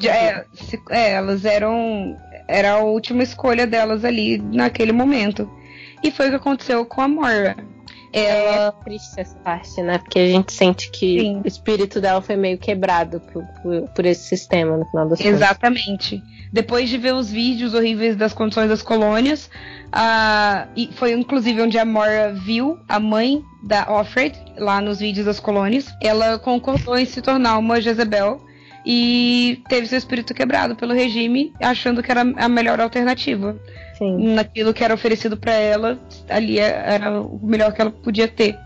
se é, se, é, elas eram era a última escolha delas ali naquele momento. E foi o que aconteceu com a Moira. Ela... É triste essa parte, né? Porque a gente sente que Sim. o espírito dela foi meio quebrado por, por, por esse sistema, no final das contas. Exatamente. Depois de ver os vídeos horríveis das condições das colônias, e foi inclusive onde a Moira viu a mãe da Offred, lá nos vídeos das colônias, ela concordou em se tornar uma Jezebel e teve seu espírito quebrado pelo regime, achando que era a melhor alternativa. Sim. Naquilo que era oferecido para ela, ali era o melhor que ela podia ter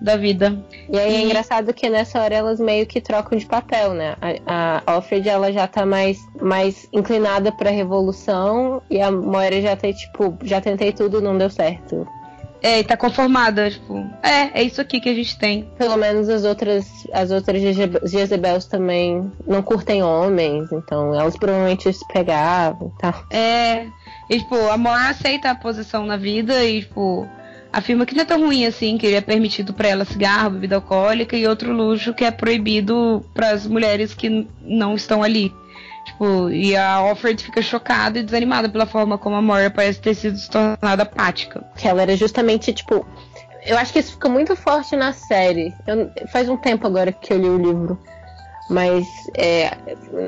da vida. E aí e... é engraçado que nessa hora elas meio que trocam de papel, né? A, a Alfred ela já tá mais, mais inclinada pra revolução e a Moira já tá tipo, já tentei tudo, não deu certo. É, e tá conformada, tipo, é, é isso aqui que a gente tem. Pelo menos as outras, as outras Jezebels também não curtem homens, então elas provavelmente se pegavam e tal. É, e tipo, a Mora aceita a posição na vida e, tipo, afirma que não é tão ruim assim, que é permitido para ela cigarro, bebida alcoólica e outro luxo que é proibido para as mulheres que não estão ali. Tipo, e a Alfred fica chocada e desanimada pela forma como a Moira parece ter sido se tornada apática. Que ela era justamente, tipo. Eu acho que isso fica muito forte na série. Eu, faz um tempo agora que eu li o livro. Mas é,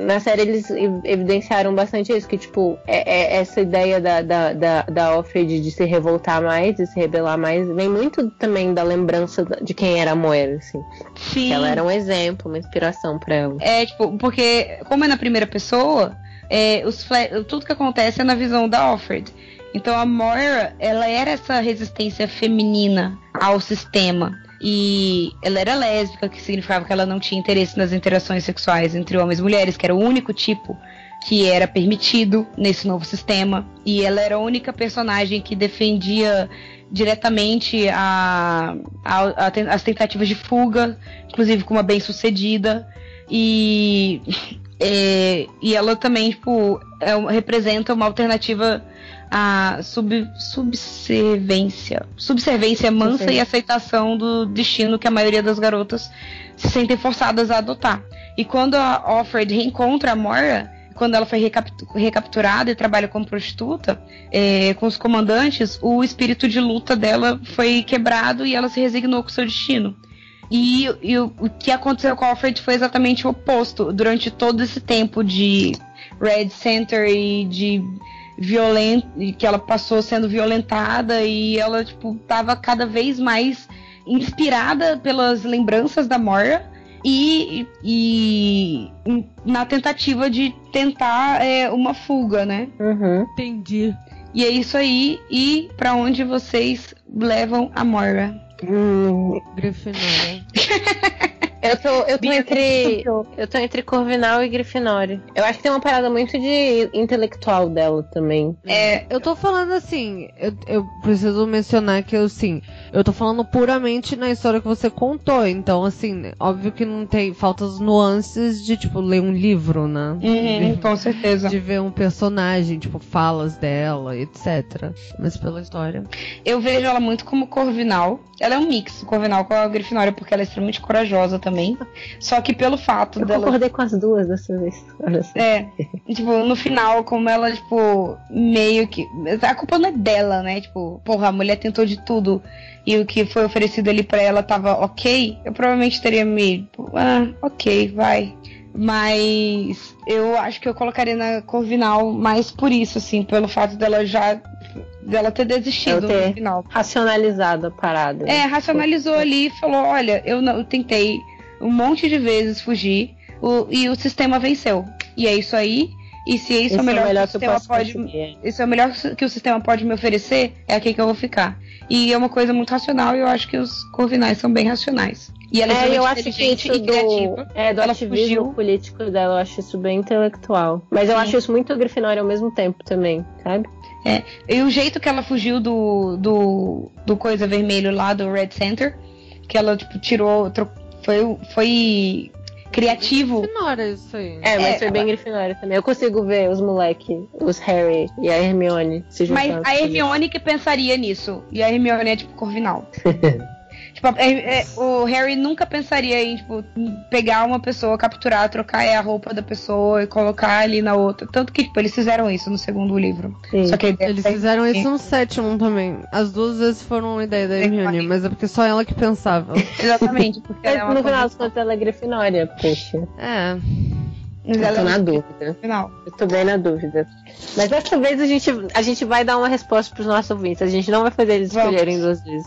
na série eles evidenciaram bastante isso, que tipo, é, é essa ideia da, da, da, da Alfred de se revoltar mais, de se rebelar mais, vem muito também da lembrança de quem era a Moira, assim. Sim. Que ela era um exemplo, uma inspiração para ela. É, tipo, porque como é na primeira pessoa, é, os tudo que acontece é na visão da Alfred. Então a Moira, ela era essa resistência feminina ao sistema. E ela era lésbica, que significava que ela não tinha interesse nas interações sexuais entre homens e mulheres, que era o único tipo que era permitido nesse novo sistema. E ela era a única personagem que defendia diretamente a, a, a, as tentativas de fuga, inclusive com uma bem sucedida. E, é, e ela também tipo, é, representa uma alternativa a sub, subservência. Subservência mansa e aceitação do destino que a maioria das garotas se sentem forçadas a adotar. E quando a Offred reencontra a Moira, quando ela foi recapturada e trabalha como prostituta, é, com os comandantes, o espírito de luta dela foi quebrado e ela se resignou com seu destino. E, e o, o, que aconteceu com a Alfred foi exatamente o oposto. Durante todo esse tempo de Red Center e de violenta, que ela passou sendo violentada e ela tipo tava cada vez mais inspirada pelas lembranças da Moira e, e na tentativa de tentar é, uma fuga, né? Uhum. Entendi. E é isso aí. E para onde vocês levam a Moira? Hum. Grifinória. Eu tô, eu tô entre. Eu tô entre Corvinal e Grifinória. Eu acho que tem uma parada muito de intelectual dela também. É, eu tô falando assim, eu, eu preciso mencionar que eu sim, eu tô falando puramente na história que você contou. Então, assim, óbvio que não tem faltas nuances de, tipo, ler um livro, né? Uhum, de, com certeza. De ver um personagem, tipo, falas dela, etc. Mas pela história. Eu vejo ela muito como Corvinal. Ela é um mix, Corvinal com a Grifinória, porque ela é extremamente corajosa também também. Só que pelo fato eu dela. Eu concordei com as duas dessa vez. É. tipo, no final, como ela, tipo, meio que. A culpa não é dela, né? Tipo, porra, a mulher tentou de tudo e o que foi oferecido ali para ela tava ok, eu provavelmente teria me. Tipo, ah, ok, vai. Mas eu acho que eu colocaria na Corvinal mais por isso, assim, pelo fato dela já dela ter desistido ter no final. Racionalizado a parada. É, racionalizou ali e falou: olha, eu não eu tentei um monte de vezes fugir o, e o sistema venceu. E é isso aí. E se isso, é, é o melhor, que o sistema pode, isso é o melhor que o sistema pode me oferecer, é aqui que eu vou ficar. E é uma coisa muito racional e eu acho que os corvinais são bem racionais. E ela é, é eu acho que isso do, criativa. é, do Ela ativismo fugiu. político dela, eu acho isso bem intelectual. Mas eu Sim. acho isso muito Grifinória ao mesmo tempo também, sabe? E o jeito que ela fugiu do, do, do coisa vermelho lá do Red Center, que ela, tipo, tirou. Foi, foi criativo. Grifinória, isso aí. É, mas É, foi bem Grifinória também. Eu consigo ver os moleque, os Harry e a Hermione se Mas juntando. a Hermione que pensaria nisso. E a Hermione é tipo Corvinal. tipo, é- é- o Harry nunca pensaria em, tipo, pegar uma pessoa, capturar, trocar é, a roupa da pessoa e colocar ali na outra. Tanto que, tipo, eles fizeram isso no segundo livro. Sim. Só que Eles foi- fizeram isso no sétimo também. As duas vezes foram uma ideia da Hermione, mas é porque só ela que pensava. Exatamente, porque é no final das Corvinal. contas ela é Grifinória, poxa. É. Mas Eu tô é na uma dúvida. Corvinal. Eu tô bem na dúvida. Mas dessa vez a gente, a gente vai dar uma resposta pros nossos ouvintes. A gente não vai fazer eles Vamos. escolherem duas vezes.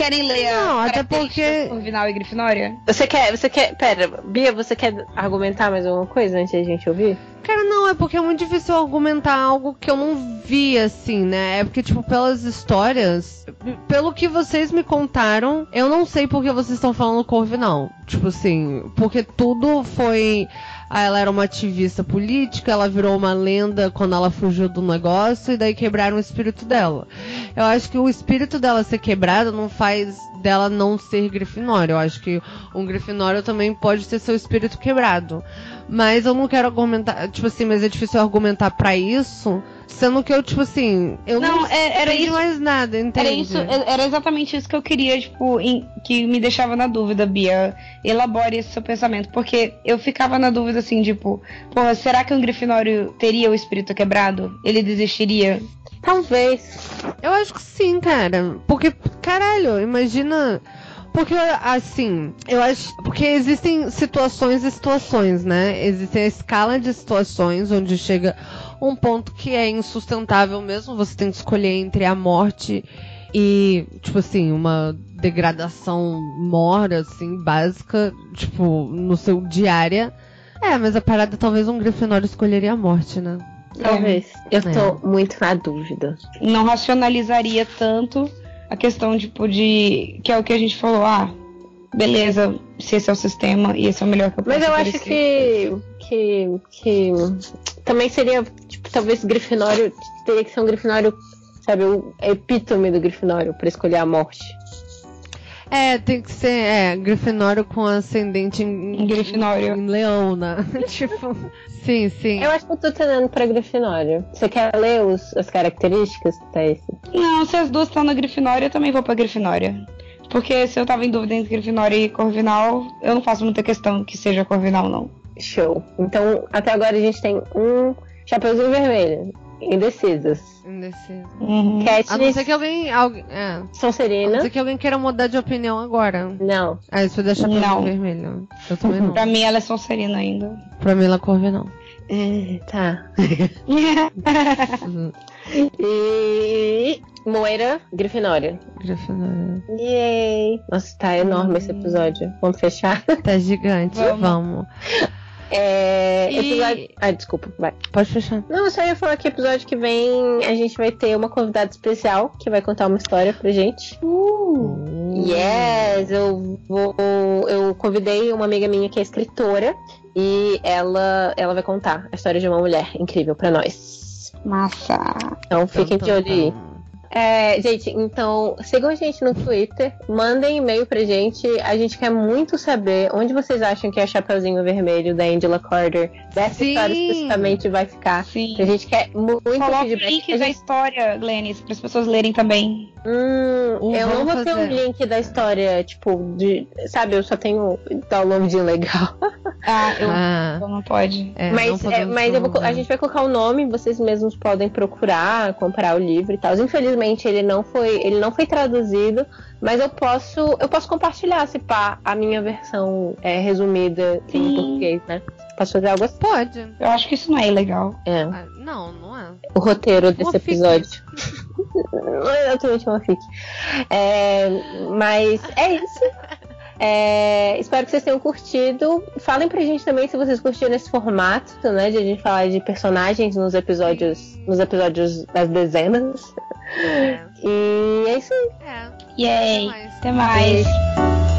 Querem ler a Não, até porque- Corvinal e Grifinória? Você quer, você quer, pera, Bia, você quer argumentar mais alguma coisa antes da gente ouvir? Cara, não, é porque é muito difícil argumentar algo que eu não vi, assim, né? É porque, tipo, pelas histórias, pelo que vocês me contaram, eu não sei porque vocês estão falando Corvinal. Tipo assim, porque tudo foi. Ah, ela era uma ativista política, ela virou uma lenda quando ela fugiu do negócio e daí quebraram o espírito dela. Eu acho que o espírito dela ser quebrado não faz dela não ser Grifinória. Eu acho que um Grifinório também pode ter seu espírito quebrado. Mas eu não quero argumentar, tipo assim, mas é difícil argumentar pra isso, sendo que eu, tipo assim, eu não, Não, é- era isso- mais nada, entende? Era isso, é- era exatamente isso que eu queria, tipo, em- que me deixava na dúvida, Bia. Elabore esse seu pensamento, porque eu ficava na dúvida assim, tipo, porra, será que um Grifinório teria o espírito quebrado? Ele desistiria? Talvez. Eu acho que sim, cara. Porque, caralho, imagina. Porque, assim, eu acho. Porque existem situações e situações, né? Existe a escala de situações onde chega um ponto que é insustentável mesmo. Você tem que escolher entre a morte e, tipo assim, uma degradação mora, assim, básica, tipo, no seu diária. É, mas a parada talvez um Grifinório escolheria a morte, né? Talvez. Eu É. tô muito na dúvida. Não racionalizaria tanto a questão, tipo, de. que é o que a gente falou, ah, beleza, se esse é o sistema e esse é o melhor que eu posso Mas eu acho que, que. que. Também seria, tipo, talvez Grifinório. Teria que ser um Grifinório, sabe, o epítome do Grifinório pra escolher a morte. É, tem que ser, é, Grifinório com ascendente em, Em Grifinório. em Leão, né? tipo, sim, sim. Eu acho que eu tô tendendo pra Grifinório. Você quer ler os, as características, Thaís? Não, se as duas estão na Grifinória, eu também vou pra Grifinória. Porque se eu tava em dúvida entre Grifinória e Corvinal, eu não faço muita questão que seja Corvinal, não. Show. Então, até agora a gente tem um Chapeuzinho Vermelho. Indecisas. Indeciso. Uhum. A não ser que alguém. alguém é. A não Sonserina. ser que alguém queira mudar de opinião agora. Não. Ah, isso vai deixar pra Não. mim vermelho. Eu também não. Pra mim, ela é Sonserina ainda. Pra mim ela corre não. É, tá. E. Moira, Grifinória. Grifinória. Yay! Nossa, tá enorme esse episódio. Vamos fechar? Tá gigante. Vamos. Vamos. É. E- Episódio. Ai, desculpa, vai. Pode fechar. Não, eu só ia falar que episódio que vem a gente vai ter uma convidada especial que vai contar uma história pra gente. Yes! Eu vou. Eu convidei uma amiga minha que é escritora e ela, ela vai contar a história de uma mulher incrível pra nós. Massa. Então fiquem de tum, olho aí. É, gente, então sigam a gente no Twitter, mandem e-mail pra gente. A gente quer muito saber onde vocês acham que é Chapeuzinho Vermelho da Angela Carter. Dessa Sim. história especificamente vai ficar. Sim. A gente quer muito Coloca o feedback. link A da gente- história, Glennis, para as pessoas lerem também. Hum, eu não vou ter um fazer. link da história, tipo, de. Sabe, eu só tenho downloadzinho legal. Ah, eu Ah, então não pode. é, não mas é, podemos mas eu vou a gente vai colocar o nome, vocês mesmos podem procurar, comprar o livro e tal. Infelizmente ele não foi, ele não foi traduzido, mas eu posso, eu posso compartilhar se pá a minha versão é, resumida em Sim. português, né? Posso fazer algo assim? Pode. Eu acho que isso não é ilegal. É, Ah, não, não é. o roteiro desse Uma episódio. não é exatamente uma fic. É, mas é isso. É, espero que vocês tenham curtido. Falem pra gente também se vocês curtiram esse formato, né? De a gente falar de personagens nos episódios, nos episódios das dezenas. É. E é isso aí. É. Yay! mais. Até mais.